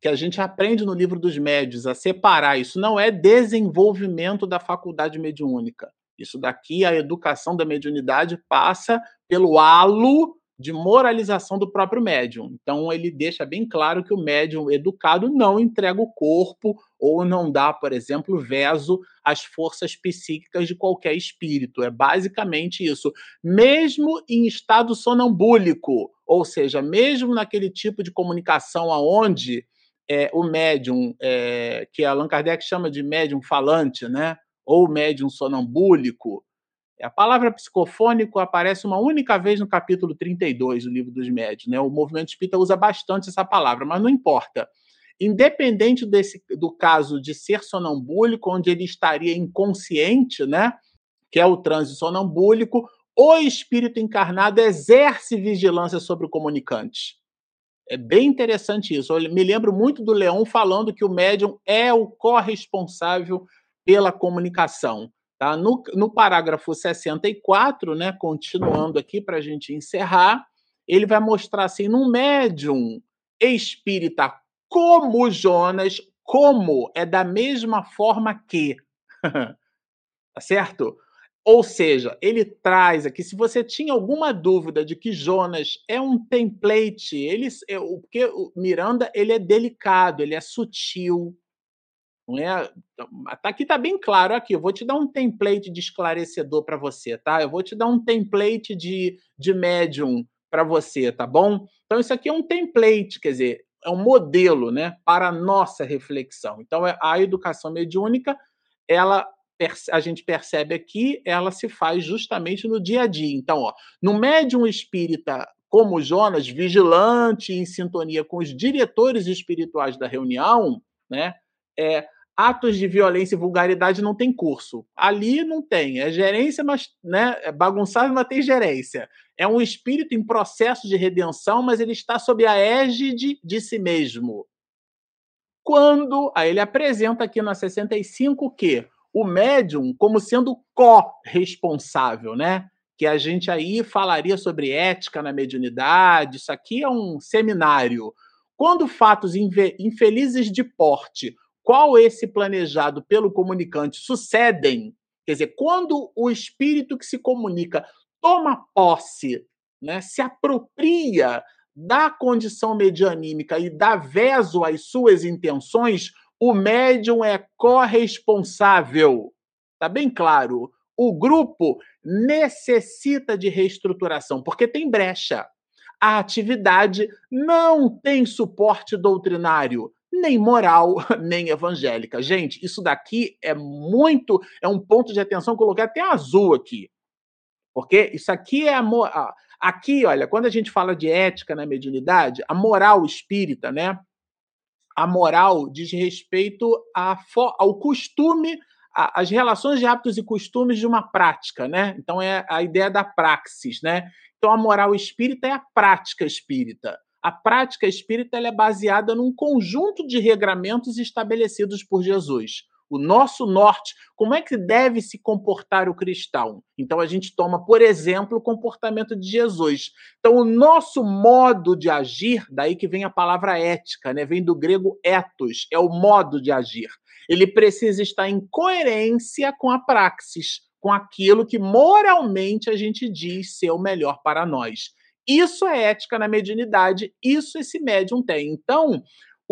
B: que a gente aprende no livro dos médios, a separar. Isso não é desenvolvimento da faculdade mediúnica. Isso daqui, a educação da mediunidade passa pelo halo de moralização do próprio médium. Então, ele deixa bem claro que o médium educado não entrega o corpo ou não dá, por exemplo, veso às forças psíquicas de qualquer espírito. É basicamente isso. Mesmo em estado sonambúlico, ou seja, mesmo naquele tipo de comunicação aonde é, o médium, é, que Allan Kardec chama de médium falante, né? ou médium sonambúlico, a palavra psicofônico aparece uma única vez no capítulo 32 do livro dos médios. Né? O movimento espírita usa bastante essa palavra, mas não importa. Independente desse, do caso de ser sonambúlico, onde ele estaria inconsciente, né? que é o transe sonambúlico, o espírito encarnado exerce vigilância sobre o comunicante. É bem interessante isso. Eu me lembro muito do Leão falando que o médium é o corresponsável pela comunicação. Tá? No, no parágrafo 64, né, continuando aqui para a gente encerrar, ele vai mostrar assim, num médium espírita como Jonas, como é da mesma forma que. tá certo? Ou seja, ele traz aqui, se você tinha alguma dúvida de que Jonas é um template, ele, é, porque o Miranda ele é delicado, ele é sutil, não é? Então, tá aqui tá bem claro aqui. Eu vou te dar um template de esclarecedor para você, tá? Eu vou te dar um template de, de médium para você, tá bom? Então isso aqui é um template, quer dizer, é um modelo, né, para a nossa reflexão. Então é, a educação mediúnica, ela a gente percebe aqui, ela se faz justamente no dia a dia. Então, ó, no médium espírita como Jonas, vigilante em sintonia com os diretores espirituais da reunião, né? é, atos de violência e vulgaridade não tem curso. Ali não tem. É gerência, mas né, é bagunçado, mas tem gerência. É um espírito em processo de redenção, mas ele está sob a égide de si mesmo. Quando aí ele apresenta aqui na 65 que o médium como sendo co-responsável, né? Que a gente aí falaria sobre ética na mediunidade. Isso aqui é um seminário. Quando fatos infelizes de porte qual esse planejado pelo comunicante sucedem, quer dizer, quando o espírito que se comunica toma posse, né, se apropria da condição medianímica e dá veso às suas intenções, o médium é corresponsável. Tá bem claro? O grupo necessita de reestruturação, porque tem brecha. A atividade não tem suporte doutrinário, nem moral, nem evangélica. Gente, isso daqui é muito, é um ponto de atenção, coloquei até azul aqui. Porque isso aqui é a aqui, olha, quando a gente fala de ética na mediunidade, a moral espírita, né? A moral diz respeito ao costume, às relações de hábitos e costumes de uma prática, né? Então é a ideia da praxis, né? Então a moral espírita é a prática espírita. A prática espírita é baseada num conjunto de regramentos estabelecidos por Jesus. O nosso norte, como é que deve se comportar o cristão? Então a gente toma, por exemplo, o comportamento de Jesus. Então o nosso modo de agir, daí que vem a palavra ética, né? Vem do grego ethos, é o modo de agir. Ele precisa estar em coerência com a praxis, com aquilo que moralmente a gente diz ser o melhor para nós. Isso é ética na mediunidade, isso esse médium tem. Então,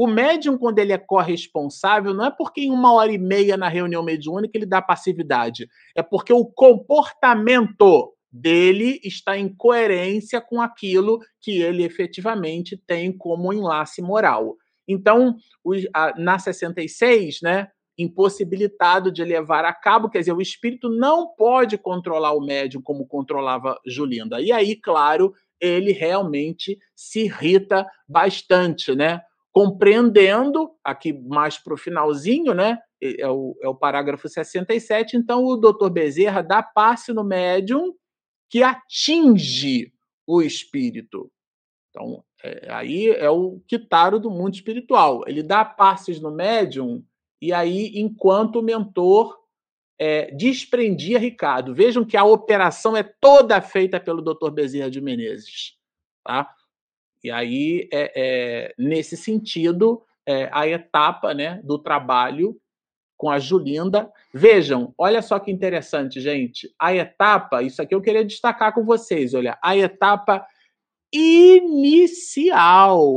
B: O médium, quando ele é corresponsável, não é porque em uma hora e meia na reunião mediúnica ele dá passividade, é porque o comportamento dele está em coerência com aquilo que ele efetivamente tem como enlace moral. Então, na 66, né, impossibilitado de levar a cabo, quer dizer, o espírito não pode controlar o médium como controlava Julinda. E aí, claro, ele realmente se irrita bastante, né? Compreendendo, aqui mais para o finalzinho, né? É o, é o parágrafo 67, então o doutor Bezerra dá passe no médium que atinge o espírito. Então, é, aí é o quitaro do mundo espiritual. Ele dá passes no médium, e aí, enquanto o mentor é, desprendia Ricardo. Vejam que a operação é toda feita pelo Dr. Bezerra de Menezes. Tá? E aí, é, é nesse sentido, é, a etapa né, do trabalho com a Julinda. Vejam, olha só que interessante, gente. A etapa, isso aqui eu queria destacar com vocês, olha, a etapa inicial.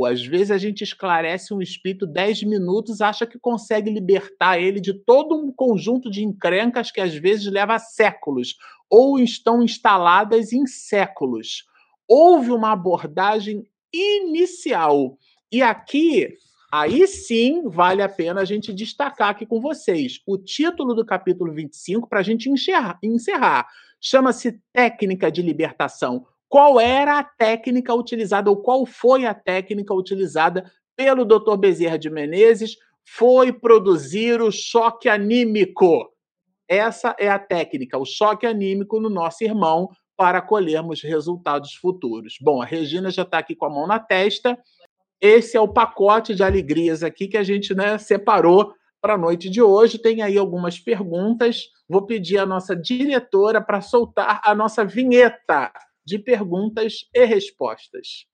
B: Às vezes a gente esclarece um espírito 10 minutos, acha que consegue libertar ele de todo um conjunto de encrencas que às vezes leva séculos ou estão instaladas em séculos. Houve uma abordagem inicial. E aqui Aí sim vale a pena a gente destacar aqui com vocês o título do capítulo 25 para a gente encerrar. encerrar. Chama-se Técnica de Libertação. Qual era a técnica utilizada, ou qual foi a técnica utilizada pelo Dr. Bezerra de Menezes? Foi produzir o choque anímico. Essa é a técnica, o choque anímico no nosso irmão para colhermos resultados futuros. Bom, a Regina já está aqui com a mão na testa esse é o pacote de alegrias aqui que a gente né, separou para a noite de hoje. Tem aí algumas perguntas. Vou pedir à nossa diretora para soltar a nossa vinheta de perguntas e respostas.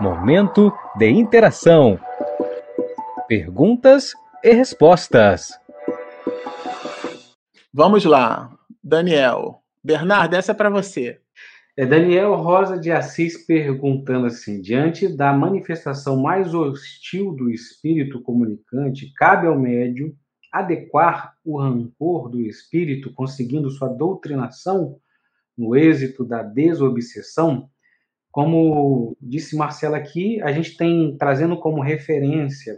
A: Momento de interação. Perguntas e respostas.
B: Vamos lá, Daniel. Bernardo, essa é para você.
C: É Daniel Rosa de Assis perguntando assim: diante da manifestação mais hostil do espírito comunicante, cabe ao médium adequar o rancor do espírito, conseguindo sua doutrinação no êxito da desobsessão? Como disse Marcela aqui, a gente tem trazendo como referência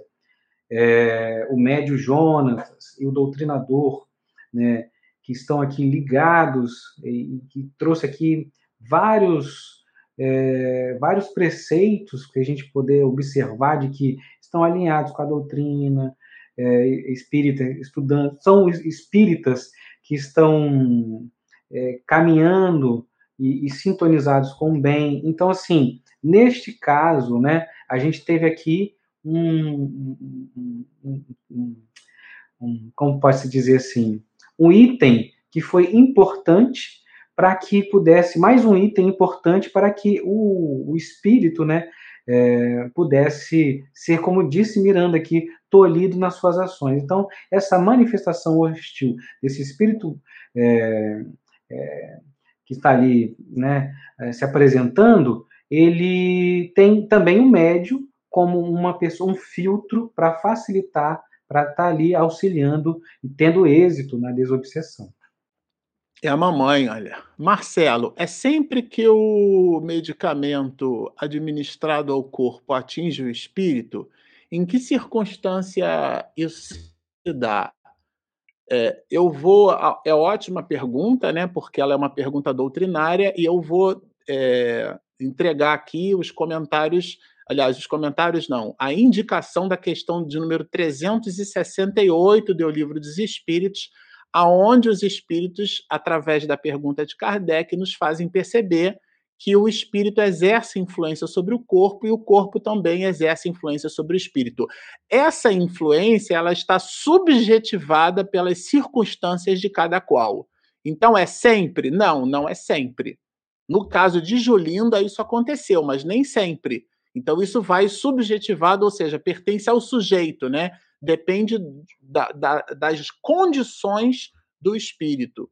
C: é, o médio Jonas e o doutrinador, né, que estão aqui ligados e que trouxe aqui vários, é, vários preceitos que a gente poder observar de que estão alinhados com a doutrina é, espírita, estudando, são espíritas que estão é, caminhando e, e, sintonizados com o bem. Então, assim, neste caso, né, a gente teve aqui um, um, um, um como pode se dizer assim, um item que foi importante para que pudesse, mais um item importante para que o, o espírito, né, é, pudesse ser, como disse Miranda aqui, tolhido nas suas ações. Então, essa manifestação hostil desse espírito é, é, que está ali né, é, se apresentando, ele tem também um médio como uma pessoa, um filtro para facilitar, para estar tá ali auxiliando e tendo êxito na desobsessão.
B: É a mamãe, olha. Marcelo, é sempre que o medicamento administrado ao corpo atinge o espírito, em que circunstância isso se dá? É, eu vou. É ótima pergunta, né? Porque ela é uma pergunta doutrinária, e eu vou é, entregar aqui os comentários. Aliás, os comentários não, a indicação da questão de número 368 do Livro dos Espíritos aonde os espíritos, através da pergunta de Kardec, nos fazem perceber que o espírito exerce influência sobre o corpo e o corpo também exerce influência sobre o espírito. Essa influência ela está subjetivada pelas circunstâncias de cada qual. Então é sempre? Não, não é sempre. No caso de Julinda isso aconteceu, mas nem sempre. Então isso vai subjetivado, ou seja, pertence ao sujeito, né? depende da, da, das condições do espírito.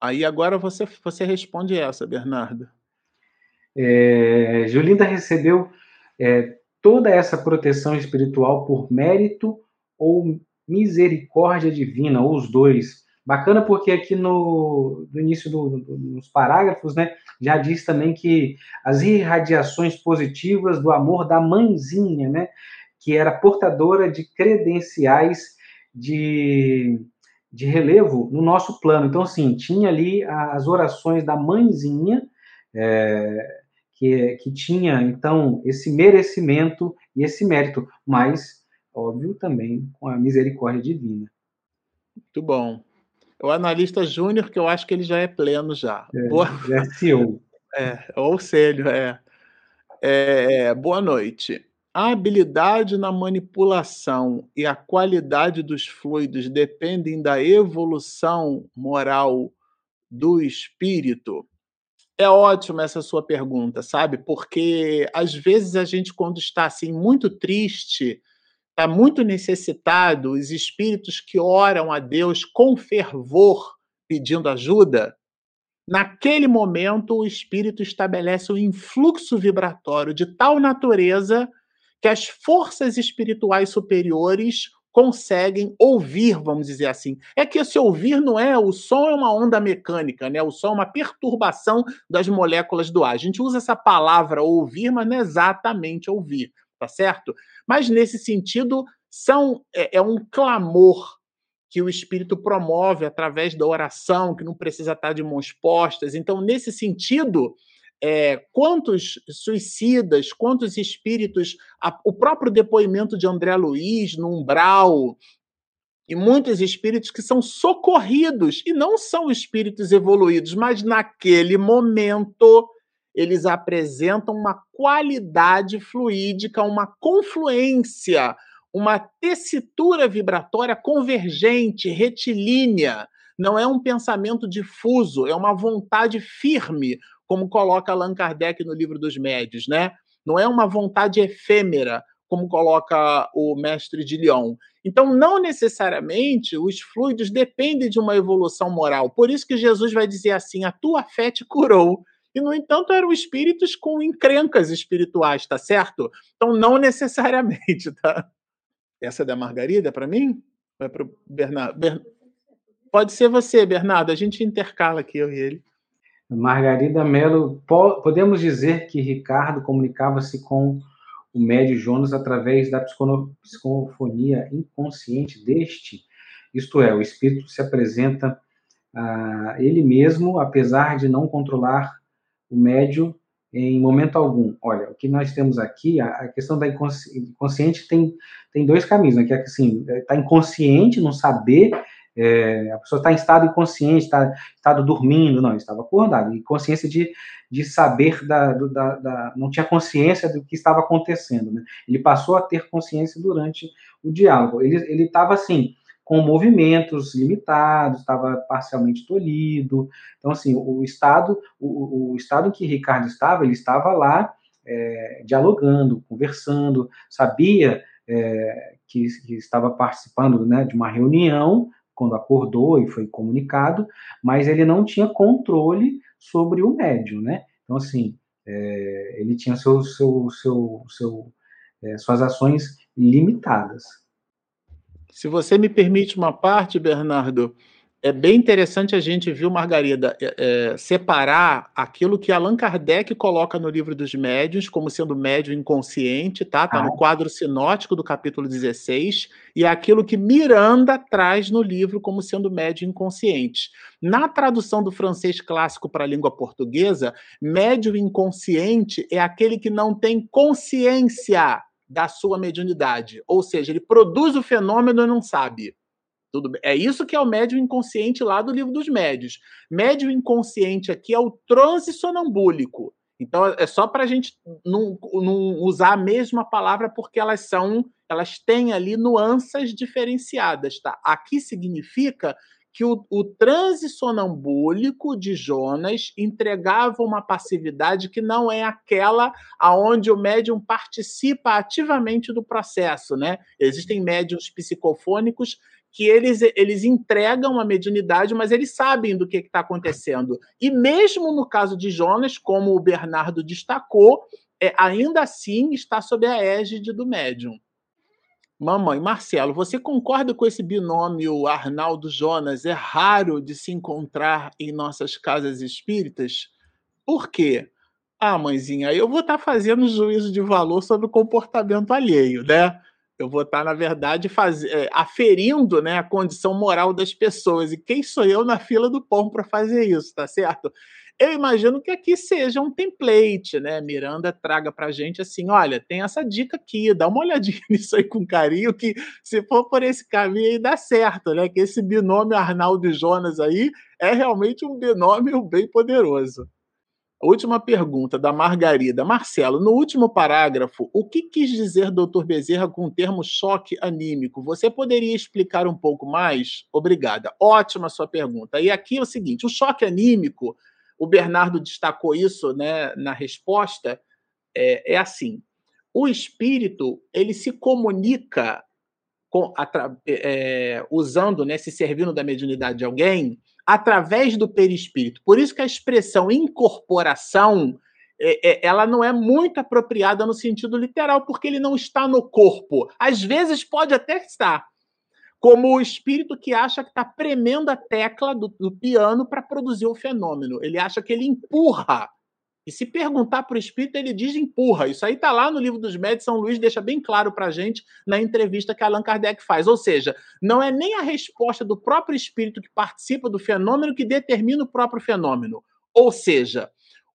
B: Aí agora você, você responde essa, Bernardo.
C: É, Julinda recebeu é, toda essa proteção espiritual por mérito ou misericórdia divina, ou os dois. Bacana porque aqui no, no início do, do, dos parágrafos, né, já diz também que as irradiações positivas do amor da mãezinha, né, que era portadora de credenciais de, de relevo no nosso plano. Então, assim, tinha ali as orações da mãezinha, é, que, que tinha, então, esse merecimento e esse mérito, mas, óbvio, também com a misericórdia divina.
B: Muito bom. O analista júnior, que eu acho que ele já é pleno já.
C: É, boa... É CEO.
B: É, ou seja, é. é. Boa noite. A habilidade na manipulação e a qualidade dos fluidos dependem da evolução moral do espírito? É ótima essa sua pergunta, sabe? Porque às vezes a gente, quando está assim muito triste, está muito necessitado, os espíritos que oram a Deus com fervor, pedindo ajuda, naquele momento o espírito estabelece um influxo vibratório de tal natureza que as forças espirituais superiores conseguem ouvir, vamos dizer assim. É que esse ouvir não é, o som é uma onda mecânica, né? O som é uma perturbação das moléculas do ar. A gente usa essa palavra ouvir, mas não é exatamente ouvir, tá certo? Mas nesse sentido, são é, é um clamor que o espírito promove através da oração, que não precisa estar de mãos postas. Então, nesse sentido, é, quantos suicidas, quantos espíritos, a, o próprio depoimento de André Luiz no umbral, e muitos espíritos que são socorridos, e não são espíritos evoluídos, mas naquele momento eles apresentam uma qualidade fluídica, uma confluência, uma tessitura vibratória convergente, retilínea. Não é um pensamento difuso, é uma vontade firme, como coloca Allan Kardec no livro dos médios, né? Não é uma vontade efêmera, como coloca o mestre de Lyon. Então, não necessariamente os fluidos dependem de uma evolução moral. Por isso que Jesus vai dizer assim: a tua fé te curou. E, no entanto, eram espíritos com encrencas espirituais, tá certo? Então, não necessariamente, tá? Essa é da Margarida para mim? Vai para o Bernardo. Pode ser você, Bernardo. A gente intercala aqui, eu e ele.
C: Margarida Melo, podemos dizer que Ricardo comunicava-se com o médio Jonas através da psicofonia inconsciente deste, isto é, o espírito se apresenta a ele mesmo, apesar de não controlar o médio em momento algum. Olha, o que nós temos aqui, a, questão da inconsciente tem, tem dois caminhos, né? que é assim, está inconsciente, não saber é, a pessoa está em estado inconsciente, está estado dormindo, não, estava acordado, e consciência de, de saber, da, do, da, da, não tinha consciência do que estava acontecendo, né? Ele passou a ter consciência durante o diálogo. Ele estava assim, com movimentos limitados, estava parcialmente tolhido. Então, assim, o estado, o, o estado em que Ricardo estava, ele estava lá é, dialogando, conversando, sabia é, que, que, estava participando né, de uma reunião, quando acordou e foi comunicado, mas ele não tinha controle sobre o médium, né? Então, assim, é, ele tinha seu, seu, seu, seu é, suas ações limitadas.
B: Se você me permite uma parte, Bernardo, é bem interessante a gente, viu, Margarida, é, é, separar aquilo que Allan Kardec coloca no livro dos médiuns como sendo médio inconsciente, tá? Tá no quadro sinótico do capítulo 16, e aquilo que Miranda traz no livro como sendo médio inconsciente. Na tradução do francês clássico para a língua portuguesa, médio inconsciente é aquele que não tem consciência da sua mediunidade, ou seja, ele produz o fenômeno e não sabe. Tudo bem. É isso que é o médio inconsciente lá do livro dos médios. Médio inconsciente aqui é o transe sonambúlico. Então é só para a gente não, não, usar a mesma palavra porque elas são, elas têm ali nuances diferenciadas, tá? Aqui significa que o, o transe sonambúlico de Jonas entregava uma passividade que não é aquela aonde o médium participa ativamente do processo, né? Existem médiums psicofônicos que eles, eles entregam a mediunidade, mas eles sabem do que está acontecendo. E mesmo no caso de Jonas, como o Bernardo destacou, é, ainda assim está sob a égide do médium. Mamãe, Marcelo, você concorda com esse binômio Arnaldo Jonas? É raro de se encontrar em nossas casas espíritas? Por quê? Ah, mãezinha, eu vou estar tá fazendo juízo de valor sobre o comportamento alheio, né? Eu vou estar, tá, na verdade, faz... É, aferindo né, a condição moral das pessoas. E quem sou eu na fila do pão para fazer isso, tá certo? Eu imagino que aqui seja um template, né? Miranda traga para gente assim: olha, tem essa dica aqui, dá uma olhadinha nisso aí com carinho, que se for por esse caminho aí dá certo, né? Que esse binômio Arnaldo e Jonas aí é realmente um binômio bem poderoso. Última pergunta da Margarida. Marcelo, no último parágrafo, o que quis dizer Dr. Bezerra com o termo choque anímico? Você poderia explicar um pouco mais? Obrigada. Ótima sua pergunta. E aqui é o seguinte: o choque anímico o Bernardo destacou isso né, na resposta, é, é assim: o espírito ele se comunica com, é, usando, né, se servindo da mediunidade de alguém, através do perispírito. Por isso que a expressão incorporação é, é, ela não é muito apropriada no sentido literal, porque ele não está no corpo. Às vezes pode até estar, como o espírito que acha que está premendo a tecla do, do piano para produzir o fenômeno. Ele acha que ele empurra. E se perguntar para o espírito, ele diz empurra. Isso aí está lá no livro dos médios, São Luís deixa bem claro para a gente na entrevista que Allan Kardec faz. Ou seja, não é nem a resposta do próprio espírito que participa do fenômeno que determina o próprio fenômeno. Ou seja,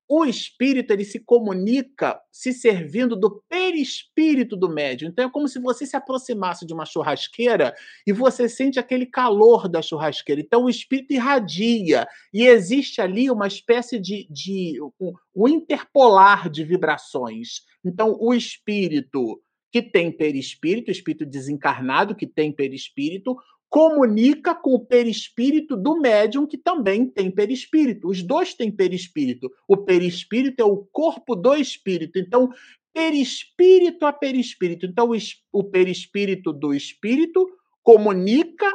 B: o espírito ele se comunica se servindo do perispírito do médium. Então é como se você se aproximasse de uma churrasqueira e você sente aquele calor da churrasqueira. Então o espírito irradia e existe ali uma espécie de, de um, um interpolar de vibrações. Então o espírito que tem perispírito, espírito desencarnado que tem perispírito, comunica com o perispírito do médium, que também tem perispírito. Os dois têm perispírito. O perispírito é o corpo do espírito. Então, perispírito a perispírito. Então, o perispírito do espírito comunica,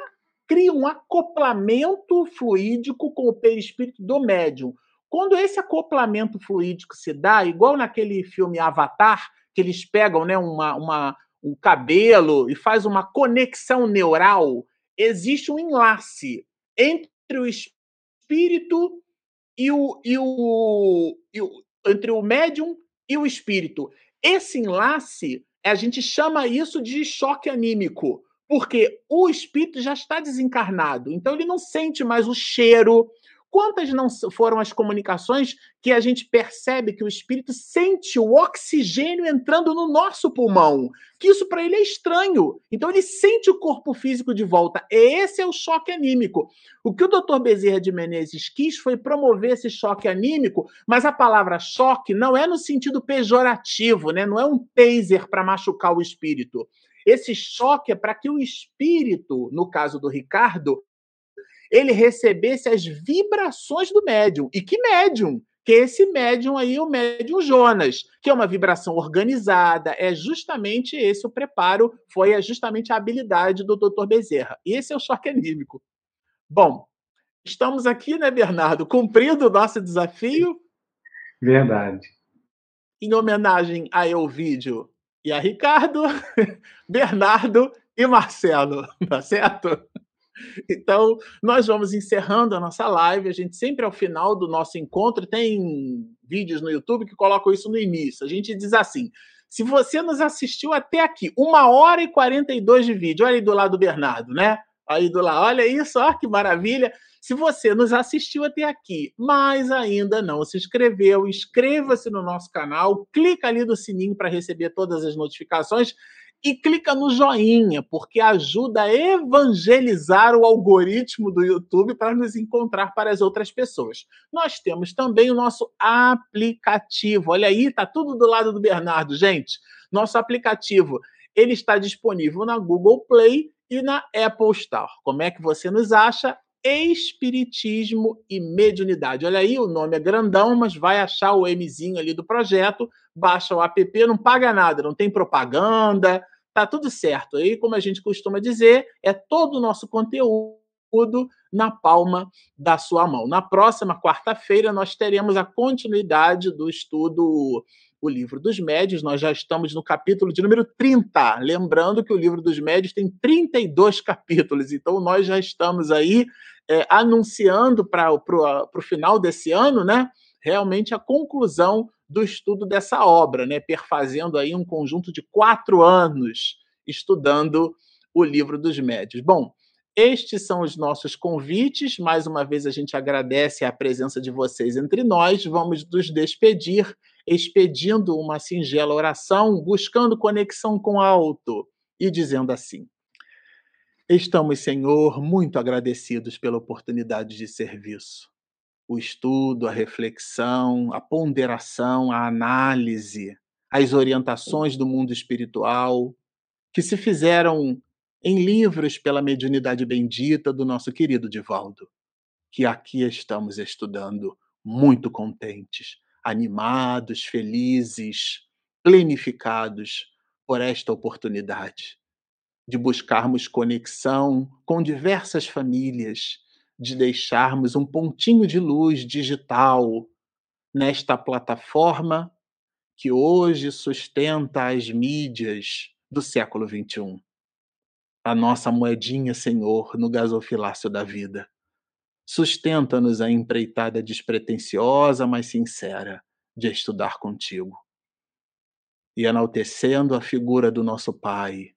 B: cria um acoplamento fluídico com o perispírito do médium. Quando esse acoplamento fluídico se dá, igual naquele filme Avatar, que eles pegam né, uma, uma, um cabelo e faz uma conexão neural existe um enlace entre o espírito e o, e o, e o entre o médium e o espírito. Esse enlace, a gente chama isso de choque anímico, porque o espírito já está desencarnado, então ele não sente mais o cheiro, Quantas não foram as comunicações que a gente percebe que o espírito sente o oxigênio entrando no nosso pulmão? Que isso para ele é estranho. Então ele sente o corpo físico de volta. Esse é o choque anímico. O que o Dr. Bezerra de Menezes quis foi promover esse choque anímico, mas a palavra choque não é no sentido pejorativo, né? Não é um taser para machucar o espírito. Esse choque é para que o espírito, no caso do Ricardo, ele recebesse as vibrações do médium. E que médium? Que esse médium aí, o médium Jonas, que é uma vibração organizada, é justamente esse o preparo, foi justamente a habilidade do Dr. Bezerra. E esse é o choque anímico. Bom, estamos aqui, né, Bernardo, cumprindo o nosso desafio.
C: Verdade.
B: Em homenagem a Elvídio e a Ricardo, Bernardo e Marcelo, tá certo? Então, nós vamos encerrando a nossa live. A gente sempre, ao final do nosso encontro, tem vídeos no YouTube que colocam isso no início. A gente diz assim: se você nos assistiu até aqui, uma hora e 42 de vídeo, olha aí do lado do Bernardo, né? Aí do lado, olha isso, ó, que maravilha. Se você nos assistiu até aqui, mas ainda não se inscreveu, inscreva-se no nosso canal, clica ali no sininho para receber todas as notificações e clica no joinha, porque ajuda a evangelizar o algoritmo do YouTube para nos encontrar para as outras pessoas. Nós temos também o nosso aplicativo. Olha aí, tá tudo do lado do Bernardo, gente. Nosso aplicativo, ele está disponível na Google Play e na Apple Store. Como é que você nos acha? Espiritismo e Mediunidade. Olha aí, o nome é grandão, mas vai achar o Mzinho ali do projeto, baixa o app, não paga nada, não tem propaganda, tá tudo certo. Aí, como a gente costuma dizer, é todo o nosso conteúdo na palma da sua mão. Na próxima quarta-feira, nós teremos a continuidade do estudo O Livro dos Médios. Nós já estamos no capítulo de número 30. Lembrando que o Livro dos Médios tem 32 capítulos, então nós já estamos aí é, anunciando para o final desse ano, né? Realmente a conclusão do estudo dessa obra, né? Perfazendo aí um conjunto de quatro anos estudando o livro dos médios. Bom, estes são os nossos convites. Mais uma vez a gente agradece a presença de vocês entre nós. Vamos nos despedir, expedindo uma singela oração, buscando conexão com o alto e dizendo assim: Estamos, Senhor, muito agradecidos pela oportunidade de serviço. O estudo, a reflexão, a ponderação, a análise, as orientações do mundo espiritual, que se fizeram em livros pela mediunidade bendita do nosso querido Divaldo, que aqui estamos estudando muito contentes, animados, felizes, plenificados por esta oportunidade de buscarmos conexão com diversas famílias, de deixarmos um pontinho de luz digital nesta plataforma que hoje sustenta as mídias do século XXI a nossa moedinha, Senhor, no gasofilácio da vida. Sustenta-nos a empreitada despretensiosa, mas sincera, de estudar contigo. E enaltecendo a figura do nosso Pai,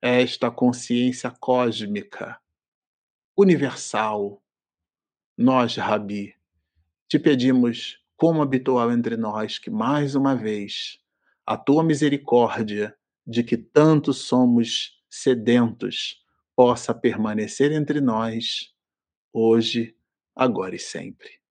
B: esta consciência cósmica, universal, nós, Rabi, te pedimos, como habitual entre nós, que mais uma vez a tua misericórdia, de que tanto somos sedentos possa permanecer entre nós, hoje, agora e sempre.